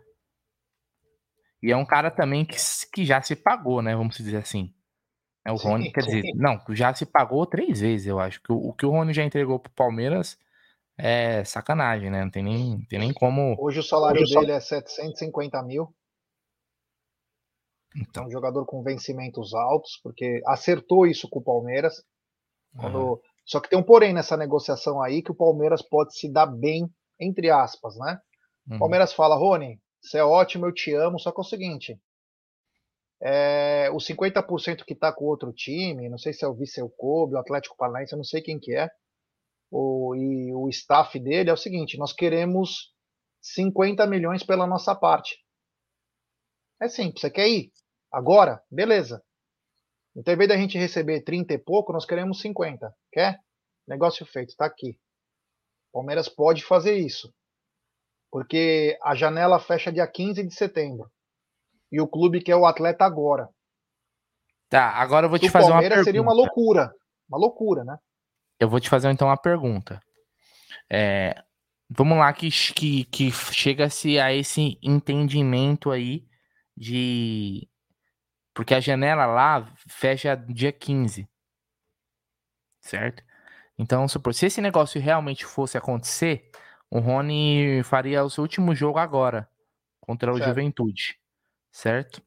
Speaker 1: E é um cara também que, que já se pagou, né? Vamos dizer assim. É o Rony, quer dizer, não, já se pagou três vezes, eu acho. que O, o que o Rony já entregou pro Palmeiras é sacanagem, né? Não tem nem, tem nem como.
Speaker 2: Hoje o salário Hoje dele só... é 750 mil. Então. É um jogador com vencimentos altos, porque acertou isso com o Palmeiras. Quando... Uhum. Só que tem um porém nessa negociação aí que o Palmeiras pode se dar bem, entre aspas, né? Uhum. O Palmeiras fala, Rony, você é ótimo, eu te amo, só que é o seguinte. É, os 50% que está com outro time, não sei se é o Viseu Kobe, o Atlético Paranaense, eu não sei quem que é, o, e o staff dele é o seguinte, nós queremos 50 milhões pela nossa parte. É simples, você quer ir? Agora, beleza. Então, em vez da gente receber 30 e pouco, nós queremos 50. Quer? Negócio feito, está aqui. Palmeiras pode fazer isso. Porque a janela fecha dia 15 de setembro. E o clube quer o atleta agora.
Speaker 1: Tá, agora eu vou te fazer uma pergunta.
Speaker 2: seria uma loucura. Uma loucura, né?
Speaker 1: Eu vou te fazer então uma pergunta. É, vamos lá que, que, que chega-se a esse entendimento aí de. Porque a janela lá fecha dia 15. Certo? Então, supor, se esse negócio realmente fosse acontecer, o Rony faria o seu último jogo agora contra o certo. Juventude. Certo?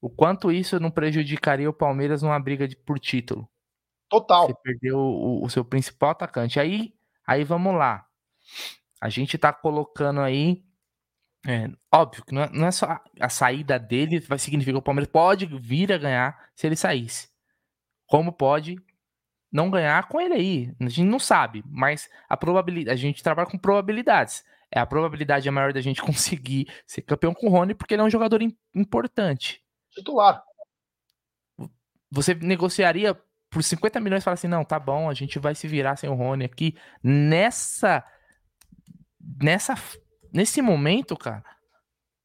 Speaker 1: O quanto isso não prejudicaria o Palmeiras numa briga de, por título?
Speaker 2: Total. Você
Speaker 1: perdeu o, o, seu principal atacante. Aí, aí vamos lá. A gente tá colocando aí. É, óbvio que não é, não é, só a saída dele vai significar que o Palmeiras pode vir a ganhar se ele saísse. Como pode não ganhar com ele aí? A gente não sabe, mas a probabilidade. A gente trabalha com probabilidades. É a probabilidade é maior da gente *laughs* conseguir ser campeão com o Rony porque ele é um jogador importante
Speaker 2: titular.
Speaker 1: Você negociaria por 50 milhões e falar assim: não, tá bom, a gente vai se virar sem o Rony aqui. Nessa. Nessa. Nesse momento, cara.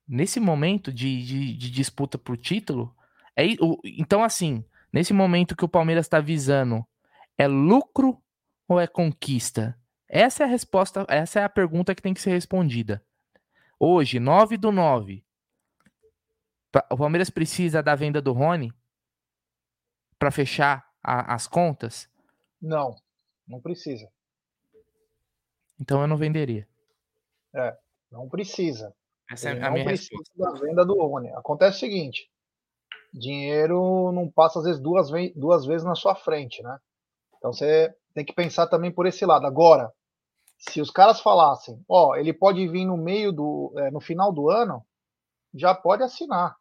Speaker 1: Nesse momento de, de, de disputa por título. É, então, assim, nesse momento que o Palmeiras está visando, é lucro ou é conquista? Essa é a resposta, essa é a pergunta que tem que ser respondida. Hoje, 9 do 9, o Palmeiras precisa da venda do Rony para fechar a, as contas?
Speaker 2: Não, não precisa.
Speaker 1: Então eu não venderia.
Speaker 2: É, não precisa.
Speaker 1: Essa Ele é a minha
Speaker 2: precisa resposta. da venda do Rony. Acontece o seguinte: dinheiro não passa às vezes duas, duas vezes na sua frente, né? Então você tem que pensar também por esse lado. Agora, se os caras falassem, ó, ele pode vir no meio do, é, no final do ano, já pode assinar.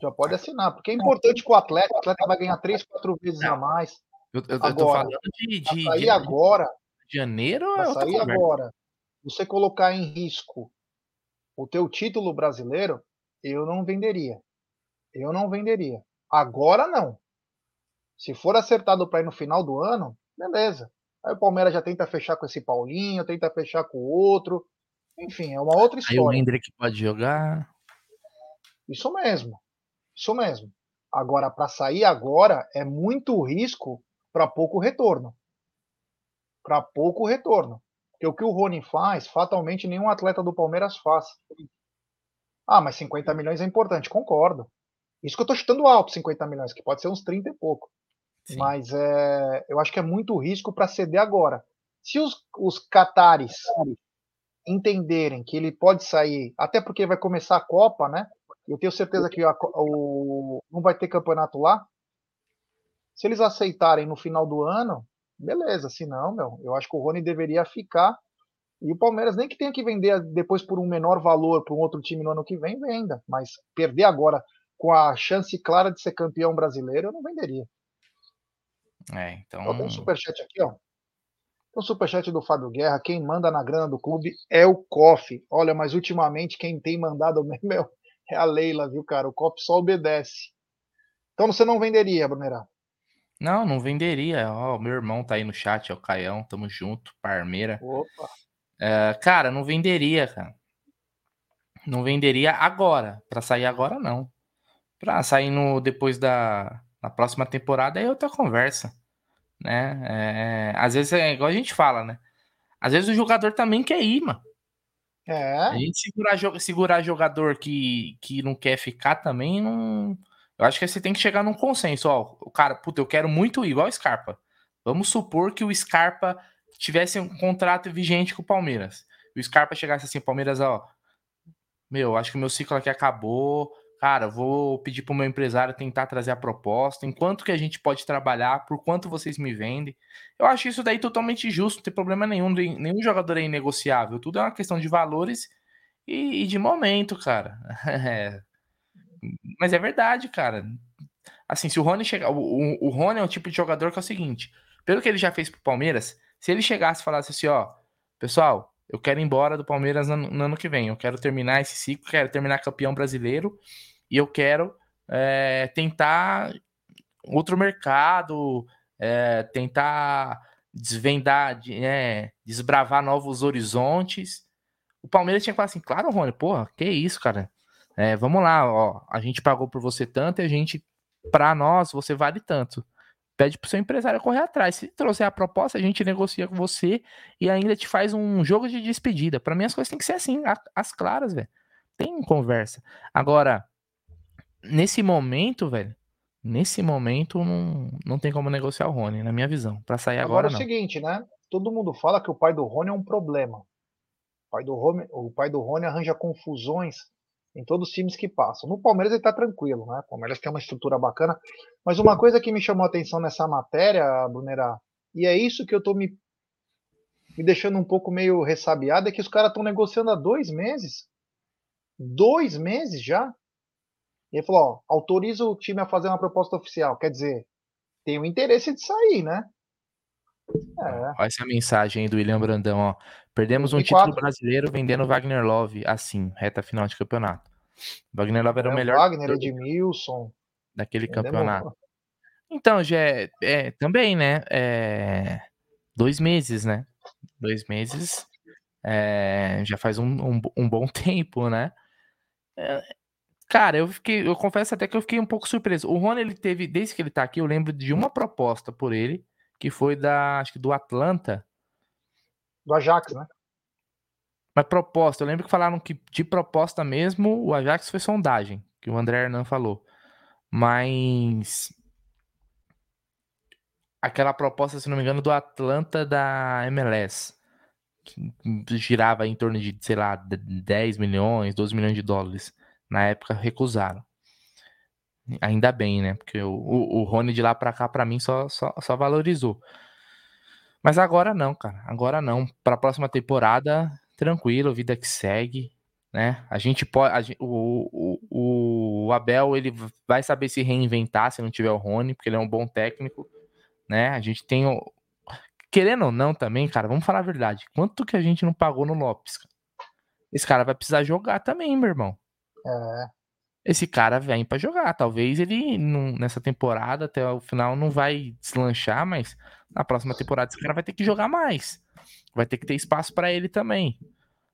Speaker 2: Já pode assinar, porque é importante que o atleta, o atleta vai ganhar três, quatro vezes a mais.
Speaker 1: Eu, eu, agora, eu tô falando de, de,
Speaker 2: sair de, agora,
Speaker 1: janeiro
Speaker 2: é sair agora, você colocar em risco o teu título brasileiro, eu não venderia. Eu não venderia. Agora não. Se for acertado para ir no final do ano, beleza. Aí o Palmeiras já tenta fechar com esse Paulinho, tenta fechar com o outro. Enfim, é uma outra história. Aí o
Speaker 1: Hendrick pode jogar.
Speaker 2: Isso mesmo. Isso mesmo. Agora, para sair agora, é muito risco para pouco retorno. Para pouco retorno. Porque o que o Rony faz, fatalmente nenhum atleta do Palmeiras faz. Ah, mas 50 milhões é importante, concordo. Isso que eu estou chutando alto, 50 milhões, que pode ser uns 30 e pouco. Sim. Mas é, eu acho que é muito risco para ceder agora. Se os, os catares entenderem que ele pode sair, até porque vai começar a Copa, né? Eu tenho certeza que a, o, não vai ter campeonato lá. Se eles aceitarem no final do ano, beleza. Se não, meu, eu acho que o Rony deveria ficar. E o Palmeiras nem que tenha que vender depois por um menor valor para um outro time no ano que vem, venda. Mas perder agora com a chance clara de ser campeão brasileiro, eu não venderia.
Speaker 1: É, então.
Speaker 2: Ó, tem um superchat aqui, ó. Tem um superchat do Fábio Guerra. Quem manda na grana do clube é o COF. Olha, mas ultimamente quem tem mandado *laughs* mesmo é é a Leila, viu, cara? O copo só obedece. Então você não venderia, Brunerá?
Speaker 1: Não, não venderia. Ó, meu irmão tá aí no chat, é o Caião, tamo junto, Parmeira.
Speaker 2: Opa.
Speaker 1: É, cara, não venderia, cara. Não venderia agora. Para sair agora, não. Pra sair no, depois da na próxima temporada é outra conversa. Né? É, às vezes é igual a gente fala, né? Às vezes o jogador também quer ir, mano.
Speaker 2: É.
Speaker 1: A gente segurar, segurar jogador que, que não quer ficar também, não. Eu acho que você tem que chegar num consenso. Ó, o cara, puta, eu quero muito ir, igual o Scarpa. Vamos supor que o Scarpa tivesse um contrato vigente com o Palmeiras. E o Scarpa chegasse assim, Palmeiras, ó. Meu, acho que o meu ciclo aqui acabou cara, vou pedir para o meu empresário tentar trazer a proposta, enquanto que a gente pode trabalhar, por quanto vocês me vendem. Eu acho isso daí totalmente justo, não tem problema nenhum, nenhum jogador é inegociável, tudo é uma questão de valores e, e de momento, cara. *laughs* É. Mas é verdade, cara. Assim, se o Rony chegar. O, o, Rony é um tipo de jogador que é o seguinte: pelo que ele já fez pro Palmeiras, se ele chegasse e falasse assim, ó, pessoal, eu quero ir embora do Palmeiras no, no ano que vem, eu quero terminar esse ciclo, quero terminar campeão brasileiro e eu quero é, tentar outro mercado, é, tentar desvendar, é, desbravar novos horizontes. O Palmeiras tinha que falar assim, claro, Rony, porra, que isso, cara. É, vamos lá, ó, a gente pagou por você tanto e a gente para nós você vale tanto. Pede pro seu empresário correr atrás. Se trouxer a proposta, a gente negocia com você e ainda te faz um jogo de despedida. Para mim as coisas têm que ser assim, as claras, velho. Tem conversa. Agora, nesse momento, velho, nesse momento não, não tem como negociar o Rony, na minha visão. Para sair agora, agora é o
Speaker 2: não. seguinte, né? Todo mundo fala que o pai do Rony é um problema. O pai do Rony, o pai do Rony arranja confusões em todos os times que passam. No Palmeiras ele tá tranquilo, né? O Palmeiras tem uma estrutura bacana. Mas uma coisa que me chamou a atenção nessa matéria, Brunera, e é isso que eu tô me, me deixando um pouco meio ressabiado, é que os caras estão negociando há dois meses. Dois meses já? E ele falou, ó, autoriza o time a fazer uma proposta oficial. Quer dizer, tem o interesse de sair, né?
Speaker 1: É. Olha essa mensagem aí do William Brandão, ó. Perdemos um título brasileiro vendendo Wagner Love assim, reta final de campeonato. Wagner Love era é, o melhor.
Speaker 2: Wagner, Edmilson.
Speaker 1: Daquele campeonato. Então, já é, é, também, né? É, dois meses, né? Dois meses. É, já faz um, um, um, bom *laughs* tempo, né? Cara, eu fiquei, eu confesso até que eu fiquei um pouco surpreso. O Rony, ele teve, desde que ele tá aqui, eu lembro de uma proposta por ele, que foi da, acho que do Atlanta.
Speaker 2: Do Ajax, né?
Speaker 1: Mas proposta, eu lembro que falaram que de proposta mesmo, o Ajax foi sondagem, que o André Hernan falou. Mas aquela proposta, se não me engano, do Atlanta da MLS, que girava em torno de, sei lá, 10 milhões, 12 milhões de dólares. Na época recusaram. Ainda bem, né? Porque o, o, o Rony de lá pra cá, pra mim, só, só, só valorizou. Mas agora não, cara. Agora não. Pra próxima temporada, tranquilo, vida que segue, né? A gente pode. A o, o, o Abel, ele vai saber se reinventar se não tiver o Rony, porque ele é um bom técnico, né? A gente tem. O, querendo ou não também, cara, vamos falar a verdade. Quanto que a gente não pagou no Lopes? Esse cara vai precisar jogar também, meu irmão. É esse cara vem para jogar. Talvez ele não, nessa temporada até o final não vai deslanchar, mas na próxima temporada esse cara vai ter que jogar mais. Vai ter que ter espaço para ele também.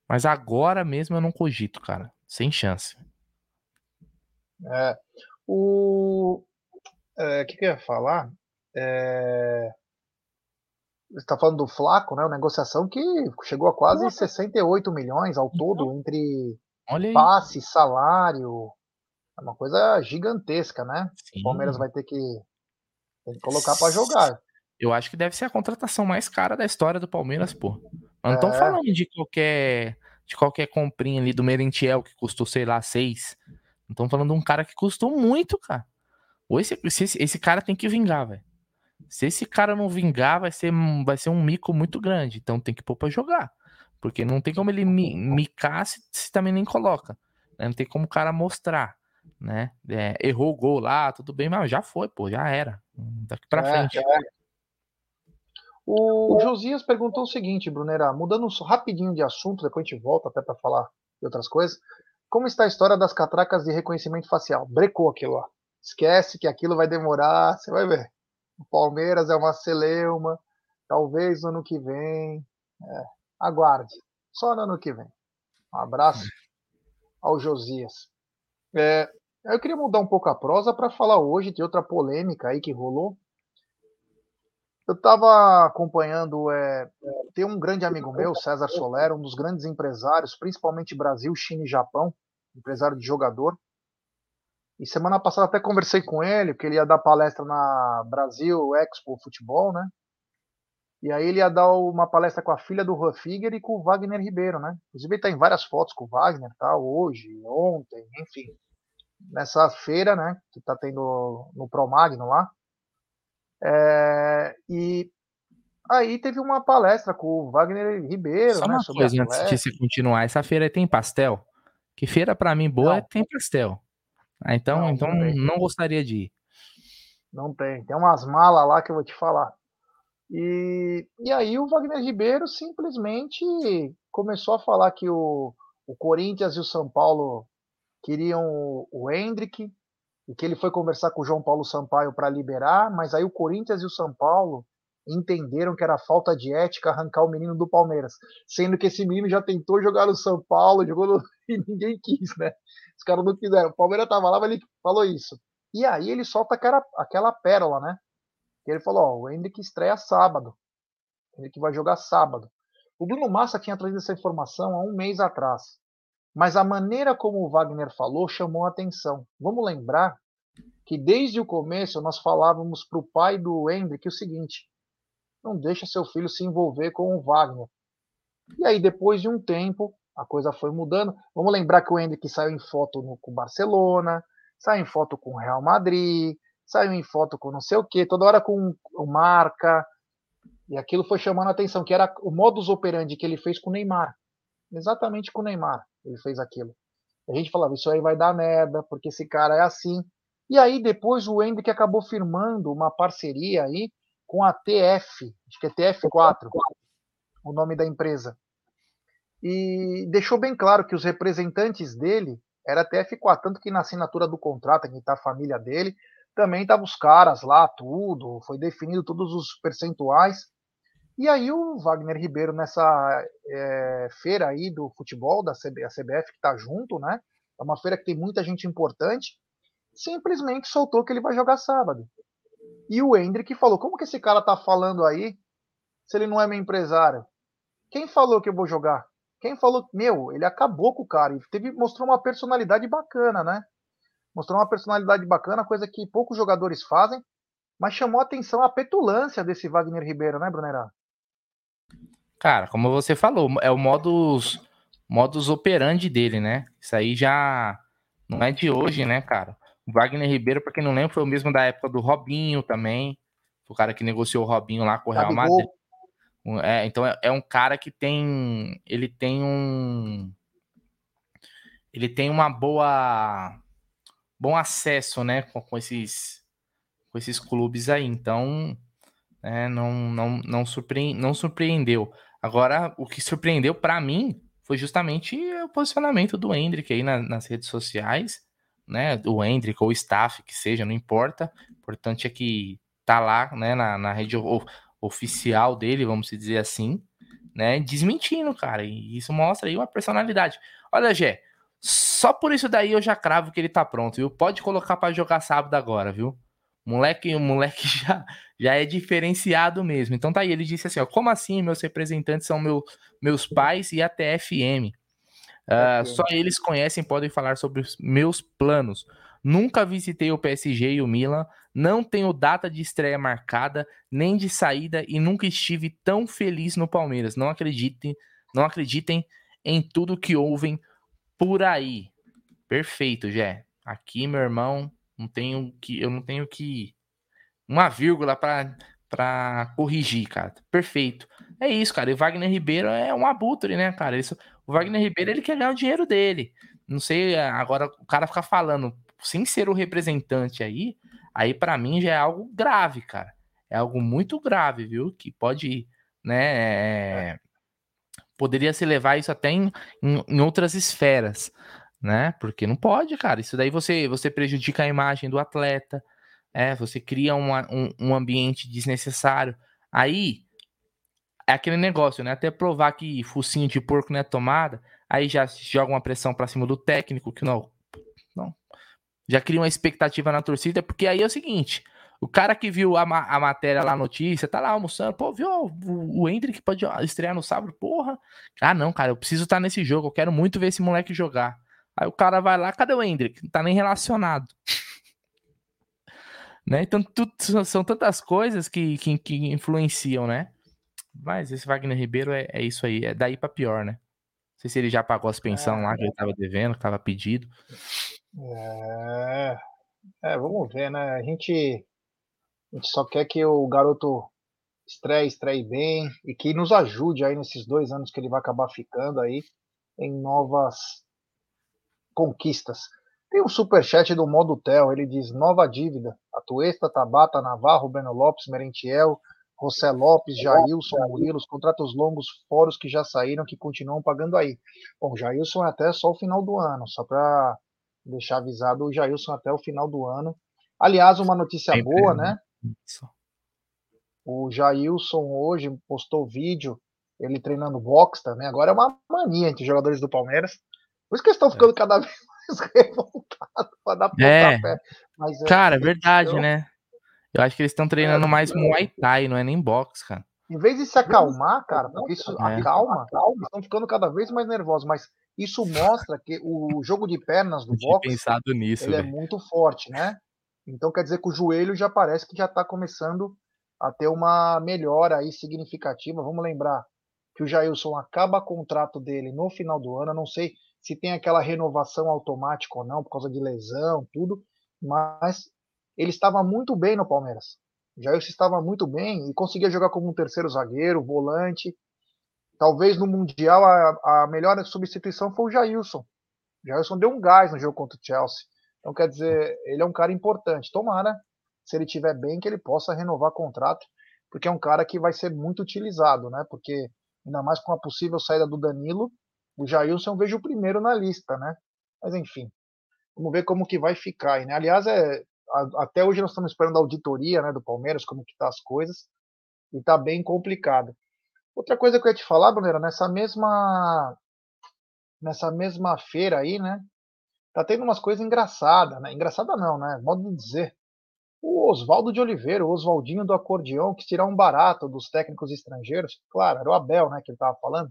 Speaker 1: Mas agora mesmo eu não cogito, cara. Sem chance.
Speaker 2: É, o é, que, que eu ia falar? É, você está falando do Flaco, né? Uma negociação que chegou a quase Nossa. 68 milhões ao todo então, entre passe, salário, é uma coisa gigantesca, né? Sim. O Palmeiras vai ter que, ter que colocar para jogar.
Speaker 1: Eu acho que deve ser a contratação mais cara da história do Palmeiras, pô. Não estão é. falando de qualquer de qualquer comprinha ali do Merentiel que custou, sei lá, seis. Não estão falando de um cara que custou muito, cara. Ou esse, esse, esse cara tem que vingar, velho. Se esse cara não vingar, vai ser, vai ser um mico muito grande. Então tem que pôr pra jogar. Porque não tem como ele micar se, se também nem coloca. Né? Não tem como o cara mostrar né? É, errou o gol lá, tudo bem, mas já foi, pô, já era. Daqui pra é, frente. É.
Speaker 2: O Josias perguntou o seguinte, Brunera, mudando rapidinho de assunto, depois a gente volta até para falar de outras coisas. Como está a história das catracas de reconhecimento facial? Brecou aquilo lá. Esquece que aquilo vai demorar, você vai ver. O Palmeiras é uma celeuma, talvez no ano que vem. É, aguarde, só no ano que vem. Um abraço ao Josias. É, eu queria mudar um pouco a prosa para falar hoje de outra polêmica aí que rolou. Eu estava acompanhando, é, tem um grande amigo meu, César Soler, um dos grandes empresários, principalmente Brasil, China e Japão, empresário de jogador. E semana passada até conversei com ele, porque ele ia dar palestra na Brasil Expo Futebol, né? E aí ele ia dar uma palestra com a filha do Rufiger e com o Wagner Ribeiro, né? Inclusive ele tá em várias fotos com o Wagner, tá? Hoje, ontem, enfim nessa feira, né, que está tendo no Promagno lá. É, e aí teve uma palestra com o Wagner Ribeiro, Só
Speaker 1: né, uma coisa antes de você continuar, essa feira tem pastel? Que feira para mim boa é tem pastel. Ah, então, não, então não, não gostaria de ir.
Speaker 2: Não tem, tem umas malas lá que eu vou te falar. E, e aí o Wagner Ribeiro simplesmente começou a falar que o, o Corinthians e o São Paulo queriam o Hendrick, e que ele foi conversar com o João Paulo Sampaio para liberar, mas aí o Corinthians e o São Paulo entenderam que era falta de ética arrancar o menino do Palmeiras, sendo que esse menino já tentou jogar no São Paulo, jogou no... *laughs* e ninguém quis, né? Os caras não quiseram. O Palmeiras tava lá, mas ele falou isso. E aí ele solta aquela, aquela pérola, né? Ele falou: Ó, o Hendrick estreia sábado. O Hendrick vai jogar sábado. O Bruno Massa tinha trazido essa informação há um mês atrás. Mas a maneira como o Wagner falou chamou a atenção. Vamos lembrar que desde o começo nós falávamos para o pai do Hendrick o seguinte: não deixa seu filho se envolver com o Wagner. E aí, depois de um tempo, a coisa foi mudando. Vamos lembrar que o Hendrick saiu em foto no, com o Barcelona, saiu em foto com o Real Madrid, saiu em foto com não sei o que, toda hora com Marca. E aquilo foi chamando a atenção, que era o modus operandi que ele fez com o Neymar. Exatamente com o Neymar ele fez aquilo. A gente falava, isso aí vai dar merda, porque esse cara é assim. E aí depois o Hendrick acabou firmando uma parceria aí com a TF, acho que é TF4, o nome da empresa. E deixou bem claro que os representantes dele era TF4, tanto que na assinatura do contrato, que está a família dele, também estavam os caras lá, tudo, foi definido todos os percentuais. E aí o Wagner Ribeiro nessa é, feira aí do futebol, da CB, CBF que está junto, né? É uma feira que tem muita gente importante, simplesmente soltou que ele vai jogar sábado. E o Hendrick falou: como que esse cara tá falando aí se ele não é meu empresário? Quem falou que eu vou jogar? Quem falou? Meu, ele acabou com o cara e teve, mostrou uma personalidade bacana, né? Mostrou uma personalidade bacana, coisa que poucos jogadores fazem, mas chamou a atenção a petulância desse Wagner Ribeiro, né, Brunerá?
Speaker 1: Cara, como você falou, é o modus, modus operandi dele, né? Isso aí já não é de hoje, né, cara? O Wagner Ribeiro, para quem não lembra, foi o mesmo da época do Robinho também. O cara que negociou o Robinho lá com o Real Madrid. É, então é, é, um cara que tem. Ele tem um. Ele tem uma boa. Bom acesso, né? Com, com esses. Com esses clubes aí. Então. É, não, não, não, surpre, não surpreendeu. Agora, o que surpreendeu para mim foi justamente o posicionamento do Hendrick aí na, nas redes sociais né, o Hendrick ou o staff, que seja, não importa. O importante é que tá lá, né, na, na rede oficial dele, vamos dizer assim, né, desmentindo, cara. E isso mostra aí uma personalidade. Olha, Gé, só por isso daí eu já cravo que ele tá pronto, viu? Pode colocar para jogar sábado agora, viu? Moleque, o moleque *laughs* já, já é diferenciado mesmo. Então tá aí, ele disse assim, ó, como assim meus representantes são meu, meus pais e a TFM? Uh, só eles conhecem podem falar sobre os meus planos. Nunca visitei o PSG e o Milan, não tenho data de estreia marcada, nem de saída e nunca estive tão feliz no Palmeiras. Não acreditem, não acreditem em tudo que ouvem por aí. Perfeito, Jé. Aqui, meu irmão, não tenho que eu não tenho que uma vírgula para para corrigir, cara. Perfeito. É isso, cara. E Wagner Ribeiro é um abutre, né, cara? Isso, o Wagner Ribeiro, ele quer ganhar o dinheiro dele. Não sei, agora o cara ficar falando sem ser o representante aí, aí para mim já é algo grave, cara. É algo muito grave, viu? Que pode, né, é, poderia se levar isso até em, em, em, outras esferas, né? Porque não pode, cara. Isso daí você, você prejudica a imagem do atleta, é, você cria uma, um, um ambiente desnecessário. Aí é aquele negócio, né? Até provar que focinho de porco não é tomada, aí já joga uma pressão para cima do técnico, que não, não. Já cria uma expectativa na torcida, porque aí é o seguinte: o cara que viu a, a matéria lá, a notícia, tá lá almoçando, pô, viu o, o Hendrick pode estrear no sábado, porra. Ah, não, cara, eu preciso estar tá nesse jogo, eu quero muito ver esse moleque jogar. Aí o cara vai lá, cadê o Hendrick? Não tá nem relacionado. *laughs* né? Então, tudo, são tantas coisas que, que, que influenciam, né? Mas esse Wagner Ribeiro é, é isso aí, é daí para pior, né? Não sei se ele já pagou as pensões é, lá que ele tava devendo, que tava pedido.
Speaker 2: É, é, vamos ver, né? A gente, a gente só quer que o garoto estreie, estreie bem e que nos ajude aí nesses dois anos que ele vai acabar ficando aí em novas conquistas. Tem um superchat do Modo Tel, ele diz: nova dívida. Atuesta, Tabata, Navarro, Beno Lopes, Merentiel, José Lopes, Jailson, Murilo, os contratos longos, fora os que já saíram, que continuam pagando aí. Bom, Jailson é até só o final do ano, só para deixar avisado o Jailson até o final do ano. Aliás, uma notícia é boa, né? O Jailson hoje postou vídeo, ele treinando boxe também. Agora é uma mania entre os jogadores do Palmeiras. Por isso que eles estão ficando é. cada *laughs* vez mais revoltados para dar
Speaker 1: é. pontapé. Mas, é, cara, é verdade, eu... né? Eu acho que eles estão treinando é, mais Muay Thai, não é nem boxe, cara.
Speaker 2: Em vez de se acalmar, cara, porque isso é. acalma, eles estão ficando cada vez mais nervosos, mas isso mostra que o jogo de pernas do *laughs* boxe
Speaker 1: pensado nisso,
Speaker 2: ele é muito forte, né? Então quer dizer que o joelho já parece que já está começando a ter uma melhora aí significativa. Vamos lembrar que o Jailson acaba o contrato dele no final do ano. Eu não sei se tem aquela renovação automática ou não, por causa de lesão, tudo, mas ele estava muito bem no Palmeiras. O Jailson estava muito bem e conseguia jogar como um terceiro zagueiro, volante. Talvez no Mundial a, a melhor substituição foi o Jailson. O Jailson deu um gás no jogo contra o Chelsea. Então, quer dizer, ele é um cara importante. Tomara, se ele estiver bem, que ele possa renovar contrato, porque é um cara que vai ser muito utilizado, né? Porque, ainda mais com a possível saída do Danilo, o Jailson eu vejo o primeiro na lista, né? Mas, enfim, vamos ver como que vai ficar aí, né? Aliás, é, a, até hoje nós estamos esperando a auditoria né, do Palmeiras, como que tá as coisas, e tá bem complicado. Outra coisa que eu ia te falar, Brunera, nessa mesma nessa mesma feira aí, né? Tá tendo umas coisas engraçadas, né? Engraçada não, né? Modo de dizer. O Oswaldo de Oliveira, o Oswaldinho do acordeão, que tirar um barato dos técnicos estrangeiros. Claro, era o Abel, né, que ele estava falando.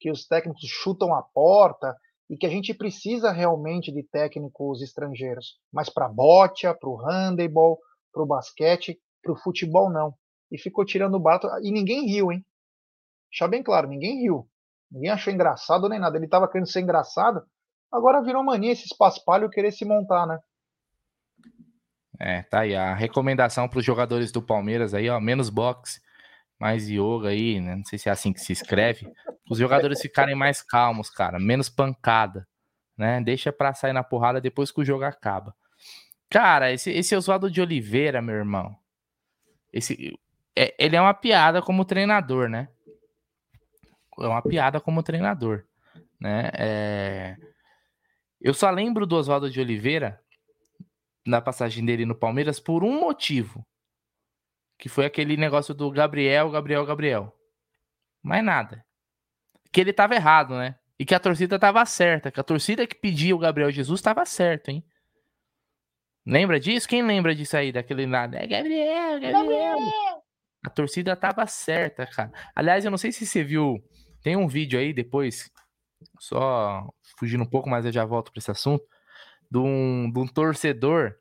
Speaker 2: Que os técnicos chutam a porta e que a gente precisa realmente de técnicos estrangeiros. Mas para bote, para o handebol, para o basquete, para o futebol não. E ficou tirando o barato. E ninguém riu, hein? Deixar bem claro, ninguém riu. Ninguém achou engraçado nem nada. Ele estava querendo ser engraçado, Agora virou mania esses paspalhos querer se montar, né?
Speaker 1: É, tá aí. A recomendação para os jogadores do Palmeiras aí, ó, menos boxe, mais yoga aí, né? Não sei se é assim que se escreve. Os jogadores ficarem mais calmos, cara, menos pancada, né? Deixa pra sair na porrada depois que o jogo acaba. Cara, esse, esse Oswaldo de Oliveira, meu irmão, esse, é, ele é uma piada como treinador, né? É uma piada como treinador, né? É, eu só lembro do Oswaldo de Oliveira, na passagem dele no Palmeiras, por um motivo. Que foi aquele negócio do Gabriel, Gabriel, Gabriel. Mais nada. Que ele tava errado, né? E que a torcida tava certa. Que a torcida que pedia o Gabriel Jesus tava certo, hein? Lembra disso? Quem lembra disso aí, daquele nada? É Gabriel, Gabriel. Gabriel. A torcida tava certa, cara. Aliás, eu não sei se você viu. Tem um vídeo aí depois só fugindo um pouco, mas eu já volto para esse assunto, de um, de um torcedor,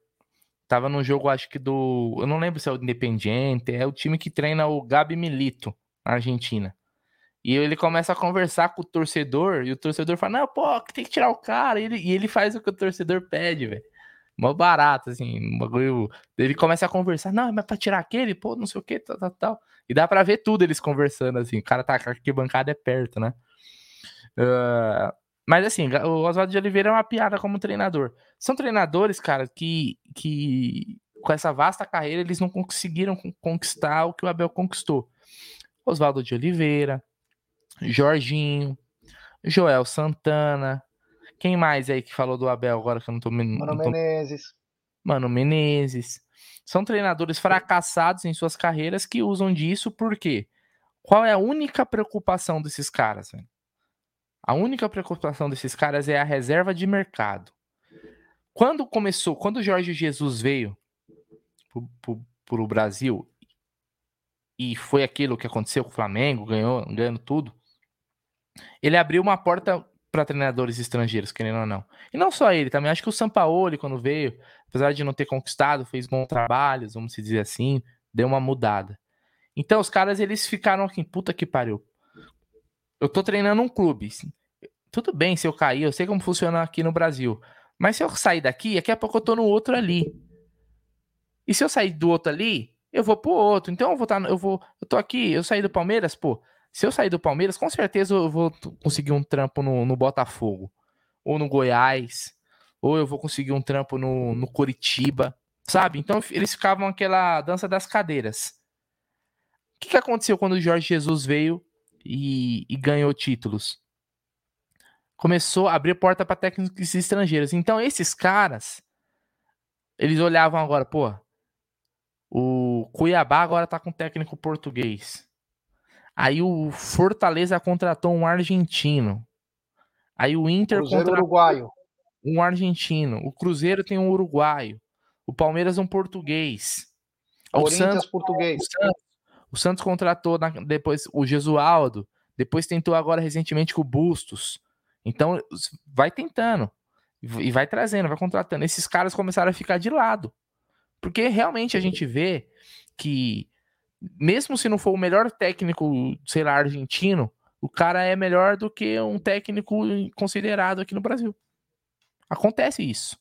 Speaker 1: tava num jogo, acho que do, eu não lembro se é o Independiente, é o time que treina o Gabi Milito, na Argentina. E ele começa a conversar com o torcedor, e o torcedor fala, não, pô, tem que tirar o cara, e ele, e ele faz o que o torcedor pede, velho. Mó barato, assim, um bagulho. Ele começa a conversar, não, mas pra tirar aquele, pô, não sei o que, tal, tal, tal. E dá pra ver tudo eles conversando, assim. O cara tá com a bancada é perto, né? Uh, mas assim, o Oswaldo de Oliveira é uma piada como treinador. São treinadores, cara, que, que com essa vasta carreira eles não conseguiram conquistar o que o Abel conquistou. Oswaldo de Oliveira, Jorginho, Joel Santana. Quem mais aí que falou do Abel agora que eu não tô.
Speaker 2: Mano
Speaker 1: não
Speaker 2: tô... Menezes.
Speaker 1: Mano Menezes. São treinadores fracassados em suas carreiras que usam disso porque qual é a única preocupação desses caras? Velho? A única preocupação desses caras é a reserva de mercado. Quando começou, quando Jorge Jesus veio para o Brasil e foi aquilo que aconteceu com o Flamengo, ganhou, ganhando tudo, ele abriu uma porta para treinadores estrangeiros, querendo ou não. E não só ele, também acho que o Sampaoli, quando veio, apesar de não ter conquistado, fez bons trabalhos, vamos dizer assim, deu uma mudada. Então os caras eles ficaram aqui, puta que pariu eu tô treinando um clube. Tudo bem se eu cair, eu sei como funciona aqui no Brasil. Mas se eu sair daqui, daqui a pouco eu tô no outro ali. E se eu sair do outro ali, eu vou pro outro. Então eu vou estar, tá, eu vou, eu tô aqui, eu saí do Palmeiras, pô. Se eu sair do Palmeiras, com certeza eu vou conseguir um trampo no, no Botafogo, ou no Goiás, ou eu vou conseguir um trampo no, no Curitiba, sabe? Então eles ficavam aquela dança das cadeiras. O que, que aconteceu quando o Jorge Jesus veio e, e ganhou títulos. Começou a abrir porta para técnicos estrangeiros. Então, esses caras, eles olhavam agora, pô, o Cuiabá agora tá com técnico português. Aí o Fortaleza contratou um argentino. Aí o Inter
Speaker 2: Cruzeiro contratou uruguaio.
Speaker 1: um argentino. O Cruzeiro tem um uruguaio. O Palmeiras um português.
Speaker 2: O Santos português.
Speaker 1: O Santos, o Santos contratou na, depois o Jesualdo, depois tentou agora recentemente com o Bustos. Então, vai tentando e vai trazendo, vai contratando. Esses caras começaram a ficar de lado. Porque realmente a gente vê que, mesmo se não for o melhor técnico, sei lá, argentino, o cara é melhor do que um técnico considerado aqui no Brasil. Acontece isso.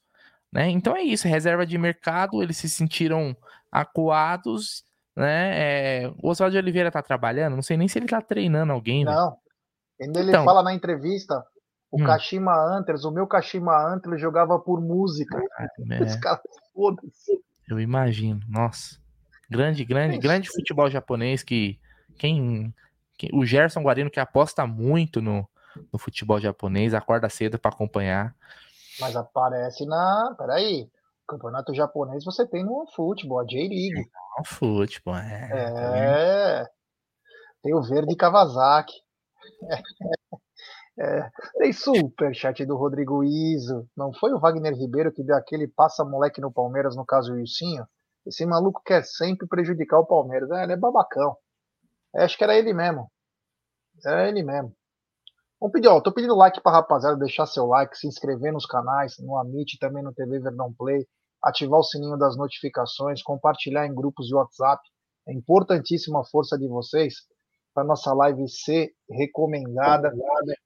Speaker 1: Né? Então é isso, reserva de mercado, eles se sentiram acuados, né? É, o Oswaldo de Oliveira tá trabalhando, não sei nem se ele tá treinando alguém.
Speaker 2: Não. Quando ele então, fala na entrevista, o hum. Kashima Antlers, o meu Kashima Antlers jogava por música. Ah, é. Os caras
Speaker 1: foda-se. Eu imagino, nossa. Grande, grande, grande futebol japonês que quem, quem, o Gerson Guarino que aposta muito no, no futebol japonês, acorda cedo para acompanhar.
Speaker 2: Mas aparece na, peraí, campeonato japonês você tem no futebol, a J-League.
Speaker 1: No futebol, é.
Speaker 2: É. Tem o verde Kawasaki. É, tem superchat do Rodrigo Iso. Não foi o Wagner Ribeiro que deu aquele passa-moleque no Palmeiras, no caso o Ilcinho? Esse maluco quer sempre prejudicar o Palmeiras. É, ele é babacão. É, acho que era ele mesmo. Era ele mesmo. Vamos pedir, ó, tô pedindo like pra rapaziada, deixar seu like, se inscrever nos canais, no Amit, também no TV Verdão Play, ativar o sininho das notificações, compartilhar em grupos de WhatsApp. É importantíssima a força de vocês para nossa live ser recomendada.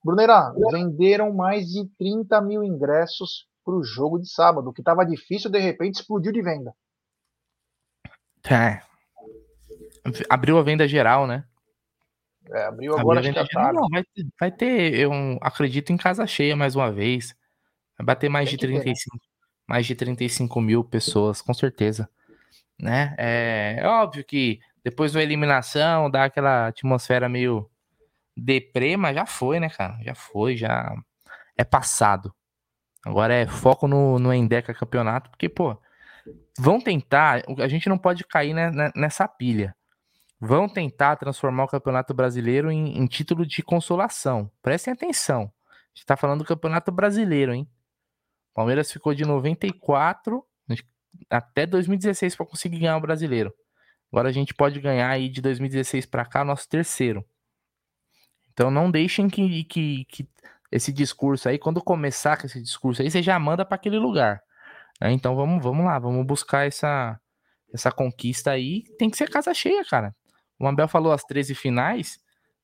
Speaker 2: Brunerá, venderam mais de 30 mil ingressos para o jogo de sábado, que estava difícil, de repente explodiu de venda.
Speaker 1: É. Abriu a venda geral, né?
Speaker 2: É, abriu agora abriu a venda geral.
Speaker 1: Não, vai, ter, vai ter, eu acredito, em casa cheia mais uma vez. Vai bater mais Tem de 35, ter, né? mais de 35 mil pessoas, com certeza. Né? É, é óbvio que depois da eliminação, dá aquela atmosfera meio deprê, mas já foi, né, cara? Já foi, já é passado. Agora é foco no, no Endeca campeonato, porque, pô, vão tentar, a gente não pode cair né, nessa pilha. Vão tentar transformar o Campeonato Brasileiro em, em título de consolação. Prestem atenção. A gente tá falando do Campeonato Brasileiro, hein? Palmeiras ficou de 94 até 2016 para conseguir ganhar o Brasileiro. Agora a gente pode ganhar aí de 2016 para cá nosso terceiro. Então não deixem que, que, que, esse discurso aí, quando começar com esse discurso aí, você já manda para aquele lugar. Né? Então vamos, vamos lá, vamos buscar essa, essa conquista aí. Tem que ser casa cheia, cara. O Abel falou as 13 finais.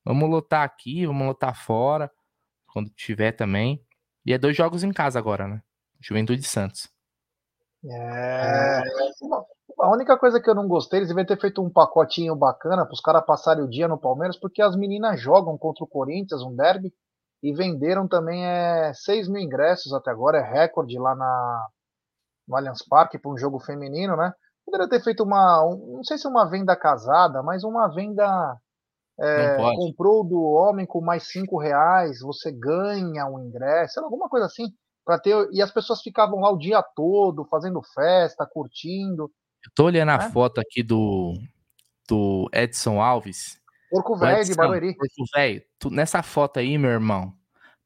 Speaker 1: Vamos lutar aqui, vamos lutar fora, quando tiver também. E é dois jogos em casa agora, né? Juventude Santos.
Speaker 2: É. A única coisa que eu não gostei, eles devem ter feito um pacotinho bacana para os caras passarem o dia no Palmeiras, porque as meninas jogam contra o Corinthians, um derby, e venderam também é, 6 mil ingressos até agora, é recorde lá na, no Allianz Parque para um jogo feminino, né? Poderia ter feito uma, um, não sei se uma venda casada, mas uma venda é, comprou do homem com mais cinco reais, você ganha um ingresso, alguma coisa assim, para ter e as pessoas ficavam lá o dia todo fazendo festa, curtindo.
Speaker 1: Eu tô olhando a é? foto aqui do, do Edson Alves.
Speaker 2: Porco velho de Barueri.
Speaker 1: Porco velho. Nessa foto aí, meu irmão,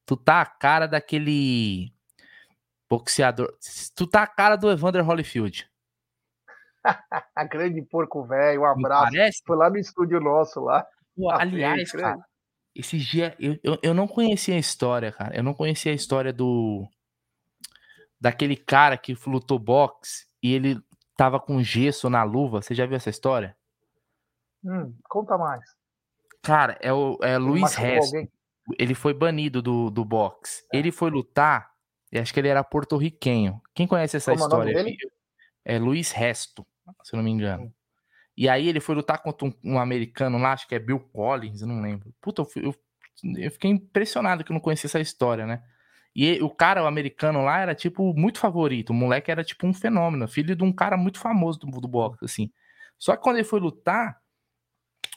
Speaker 1: tu tá a cara daquele boxeador. Tu tá a cara do Evander Holyfield. *laughs*
Speaker 2: Grande porco velho, um abraço. Foi lá no estúdio nosso lá.
Speaker 1: Pô, aliás, cara, esse dia eu, eu, eu não conhecia a história, cara. Eu não conhecia a história do daquele cara que lutou boxe e ele tava com gesso na luva. Você já viu essa história?
Speaker 2: Hum, conta mais.
Speaker 1: Cara, é o é Luiz Resto. Ele foi banido do, do boxe. É. Ele foi lutar, e acho que ele era porto-riquenho. Quem conhece essa Como história? É, é Luiz Resto, se eu não me engano. Hum. E aí ele foi lutar contra um, um, americano lá, acho que é Bill Collins, eu não lembro. Puta, eu, eu, eu fiquei impressionado que eu não conhecia essa história, né? E o cara, o americano lá, era, tipo, muito favorito. O moleque era, tipo, um fenômeno. Filho de um cara muito famoso do, do boxe, assim. Só que quando ele foi lutar,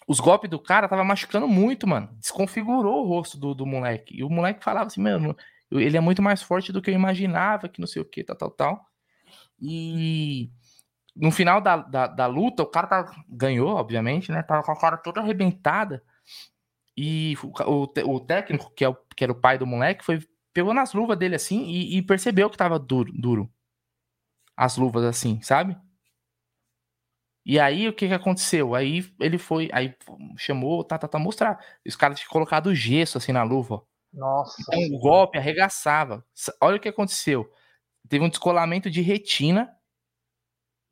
Speaker 1: os golpes do cara tava machucando muito, mano. Desconfigurou o rosto do, do moleque. E o moleque falava assim, mano, ele é muito mais forte do que eu imaginava, que não sei o que, tal, tal, tal. E no final da, da, da luta, o cara tá, ganhou, obviamente, né? Tava com a cara toda arrebentada. E o, o, o técnico, que, é o, que era o pai do moleque, foi pegou nas luvas dele assim e, e percebeu que tava duro, duro. as luvas assim, sabe? E aí, o que que aconteceu? Aí ele foi, aí chamou, tá, tá, tá, mostrar. Os caras tinham colocado gesso assim na luva.
Speaker 2: Nossa.
Speaker 1: Então, o golpe arregaçava. Olha o que aconteceu. Teve um descolamento de retina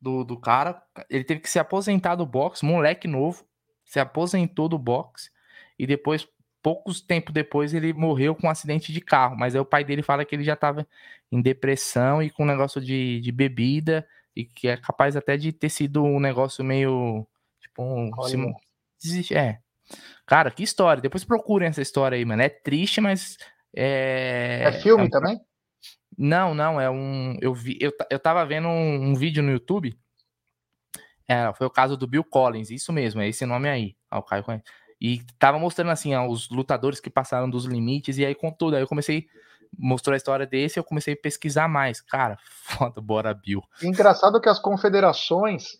Speaker 1: do, do cara. Ele teve que se aposentar do boxe, moleque novo. Se aposentou do boxe. E depois, poucos tempos depois, ele morreu com um acidente de carro. Mas aí o pai dele fala que ele já tava em depressão e com um negócio de, de bebida e que é capaz até de ter sido um negócio meio. Tipo, um. Se, é. Cara, que história. Depois procurem essa história aí, mano. É triste, mas. É,
Speaker 2: é filme é também?
Speaker 1: Não, não. É um. Eu, vi, eu, eu tava vendo um, um vídeo no YouTube. É, foi o caso do Bill Collins, isso mesmo, é esse nome aí. Ah, o Caio conhece. E tava mostrando assim, ó, os lutadores que passaram dos limites, e aí com tudo. Aí eu comecei mostrou a história desse, eu comecei a pesquisar mais. Cara, *laughs* foda, bora Bill.
Speaker 2: Engraçado que as confederações.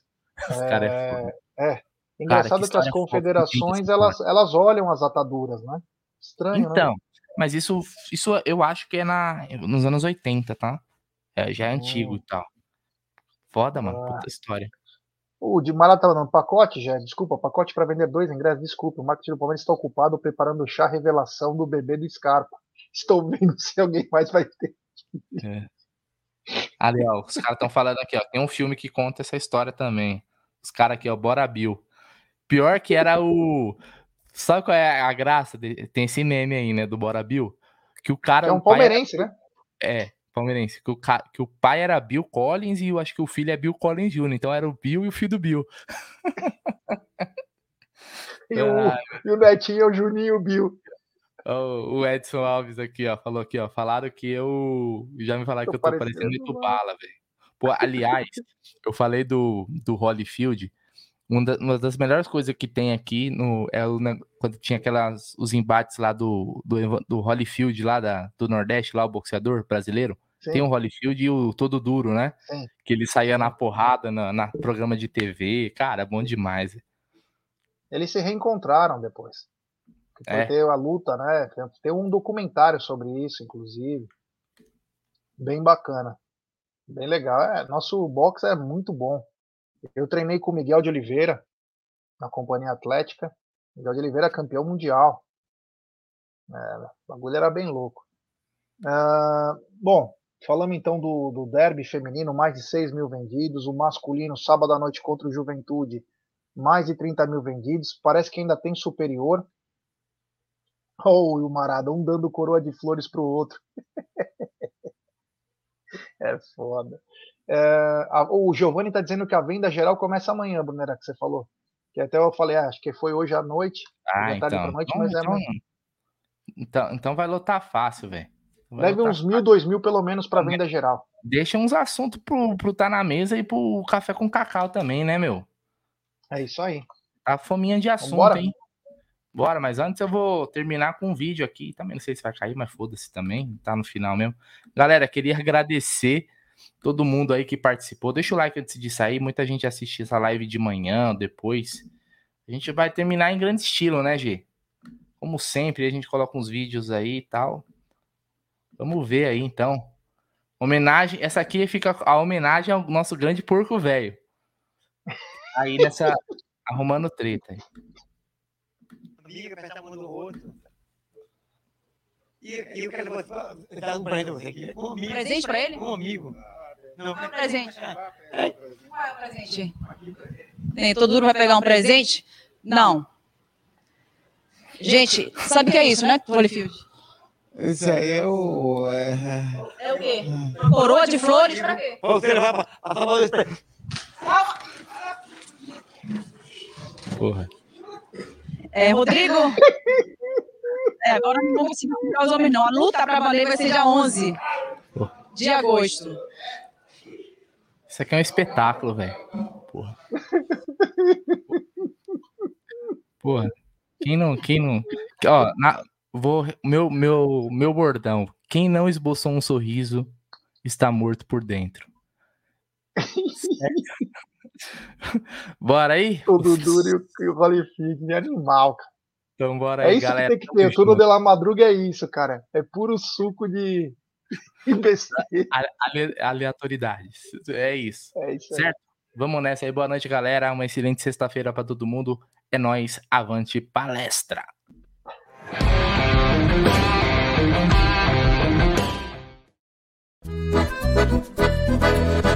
Speaker 2: é, cara é, foda. é. Engraçado cara, que, que as confederações elas, elas olham as ataduras, né?
Speaker 1: Estranho, então, né? Mas isso, isso eu acho que é na, nos anos 80, tá? É, já é hum. antigo e tal. Foda, mano. Ah. Puta história.
Speaker 2: O de Mara tava dando pacote, já. Desculpa, pacote para vender dois ingressos. Desculpa, o marketing do Palmeiras está ocupado preparando o chá revelação do bebê do Scarpa. Estou vendo *laughs* se alguém mais vai ter.
Speaker 1: É. Ali, ó, os caras estão falando aqui, ó. Tem um filme que conta essa história também. Os caras aqui, ó, Bora Bill. Pior que era o. Sabe qual é a graça? Tem esse meme aí, né, do Bora Bill? Que o cara.
Speaker 2: É um palmeirense,
Speaker 1: era...
Speaker 2: né?
Speaker 1: É, palmeirense. Que o, ca... que o pai era Bill Collins e eu acho que o filho é Bill Collins Jr. Então era o Bill e o filho do Bill. *laughs*
Speaker 2: e, o, e o netinho é o Juninho Bill.
Speaker 1: O Edson Alves aqui, ó, falou aqui, ó. Falaram que eu. Já me falaram tô que eu tô parecendo muito bala, velho. Pô, aliás, eu falei do, do Holyfield. Uma, das melhores coisas que tem aqui no, é o, quando tinha aquelas, os embates lá do, do, do Holyfield, lá da, do Nordeste, lá o boxeador brasileiro. Sim. Tem o Holyfield e o Todo Duro, né? Sim. Que ele saía na porrada na, na programa de TV. Cara, bom demais.
Speaker 2: Eles se reencontraram depois. Foi é. ter a luta, né? Tem um documentário sobre isso, inclusive. Bem bacana. Bem legal. É, nosso box é muito bom. Eu treinei com o Miguel de Oliveira, na Companhia Atlética. Miguel de Oliveira é campeão mundial. É, o bagulho era bem louco. Uh, bom, falamos então do, do derby feminino, mais de 6 mil vendidos. O masculino, sábado à noite contra o Juventude, mais de 30 mil vendidos. Parece que ainda tem superior. *laughs* Oh, o Marada, um dando coroa de flores pro outro. *laughs* é foda. É, a, o Giovanni está dizendo que a venda geral começa amanhã, Brunera, que você falou. Que até eu falei, ah, acho que foi hoje à noite.
Speaker 1: Ah, então. Noite, então, mas é então, então, então vai lotar fácil, velho.
Speaker 2: Deve uns mil, dois mil pelo menos para venda geral.
Speaker 1: Deixa uns assuntos pro, pro tá na mesa e pro café com cacau também, né, meu?
Speaker 2: É isso aí.
Speaker 1: Tá fominha de assunto, Vambora. hein? Bora, mas antes eu vou terminar com um vídeo aqui. Também não sei se vai cair, mas foda-se também. Tá no final mesmo. Galera, queria agradecer todo mundo aí que participou. Deixa o like antes de sair. Muita gente assistiu essa live de manhã, depois. A gente vai terminar em grande estilo, né, G? Como sempre, a gente coloca uns vídeos aí e tal. Vamos ver aí, então. Homenagem. Essa aqui fica a homenagem ao nosso grande porco velho. Aí nessa. *laughs* arrumando treta. Aí amigo, apertar a mão do outro. E, e eu quero dar um presente pra você aqui. Um amigo, presente pra ele? Um amigo. Não, Qual é o presente? É. Qual é o presente? Tem, todo mundo vai pegar um presente? Não. Gente, sabe o que é isso, né, Holyfield?
Speaker 3: Isso aí é o.
Speaker 1: É, é o quê? Coroa de flores pra quê? Você vai pra favor desse. Porra.
Speaker 4: É, Rodrigo. *laughs* É, agora não vou conseguir comprar os homens, não. A luta para valer vai ser dia 11 de agosto.
Speaker 1: Isso aqui é um espetáculo, velho. Porra. Porra. Quem não. Quem não. Ó, na, vou, meu, meu, meu bordão. Quem não esboçou um sorriso está morto por dentro. *laughs* bora aí?
Speaker 2: O Dudu e o é animal, cara.
Speaker 1: Então bora é aí,
Speaker 2: é isso
Speaker 1: galera.
Speaker 2: Que tem que ter. O turno de la madruga é isso, cara. É puro suco de *laughs*
Speaker 1: aleatoriedades. É isso.
Speaker 2: É isso
Speaker 1: certo? Vamos nessa aí. Boa noite, galera. Uma excelente sexta-feira para todo mundo. É nós, avante palestra. Música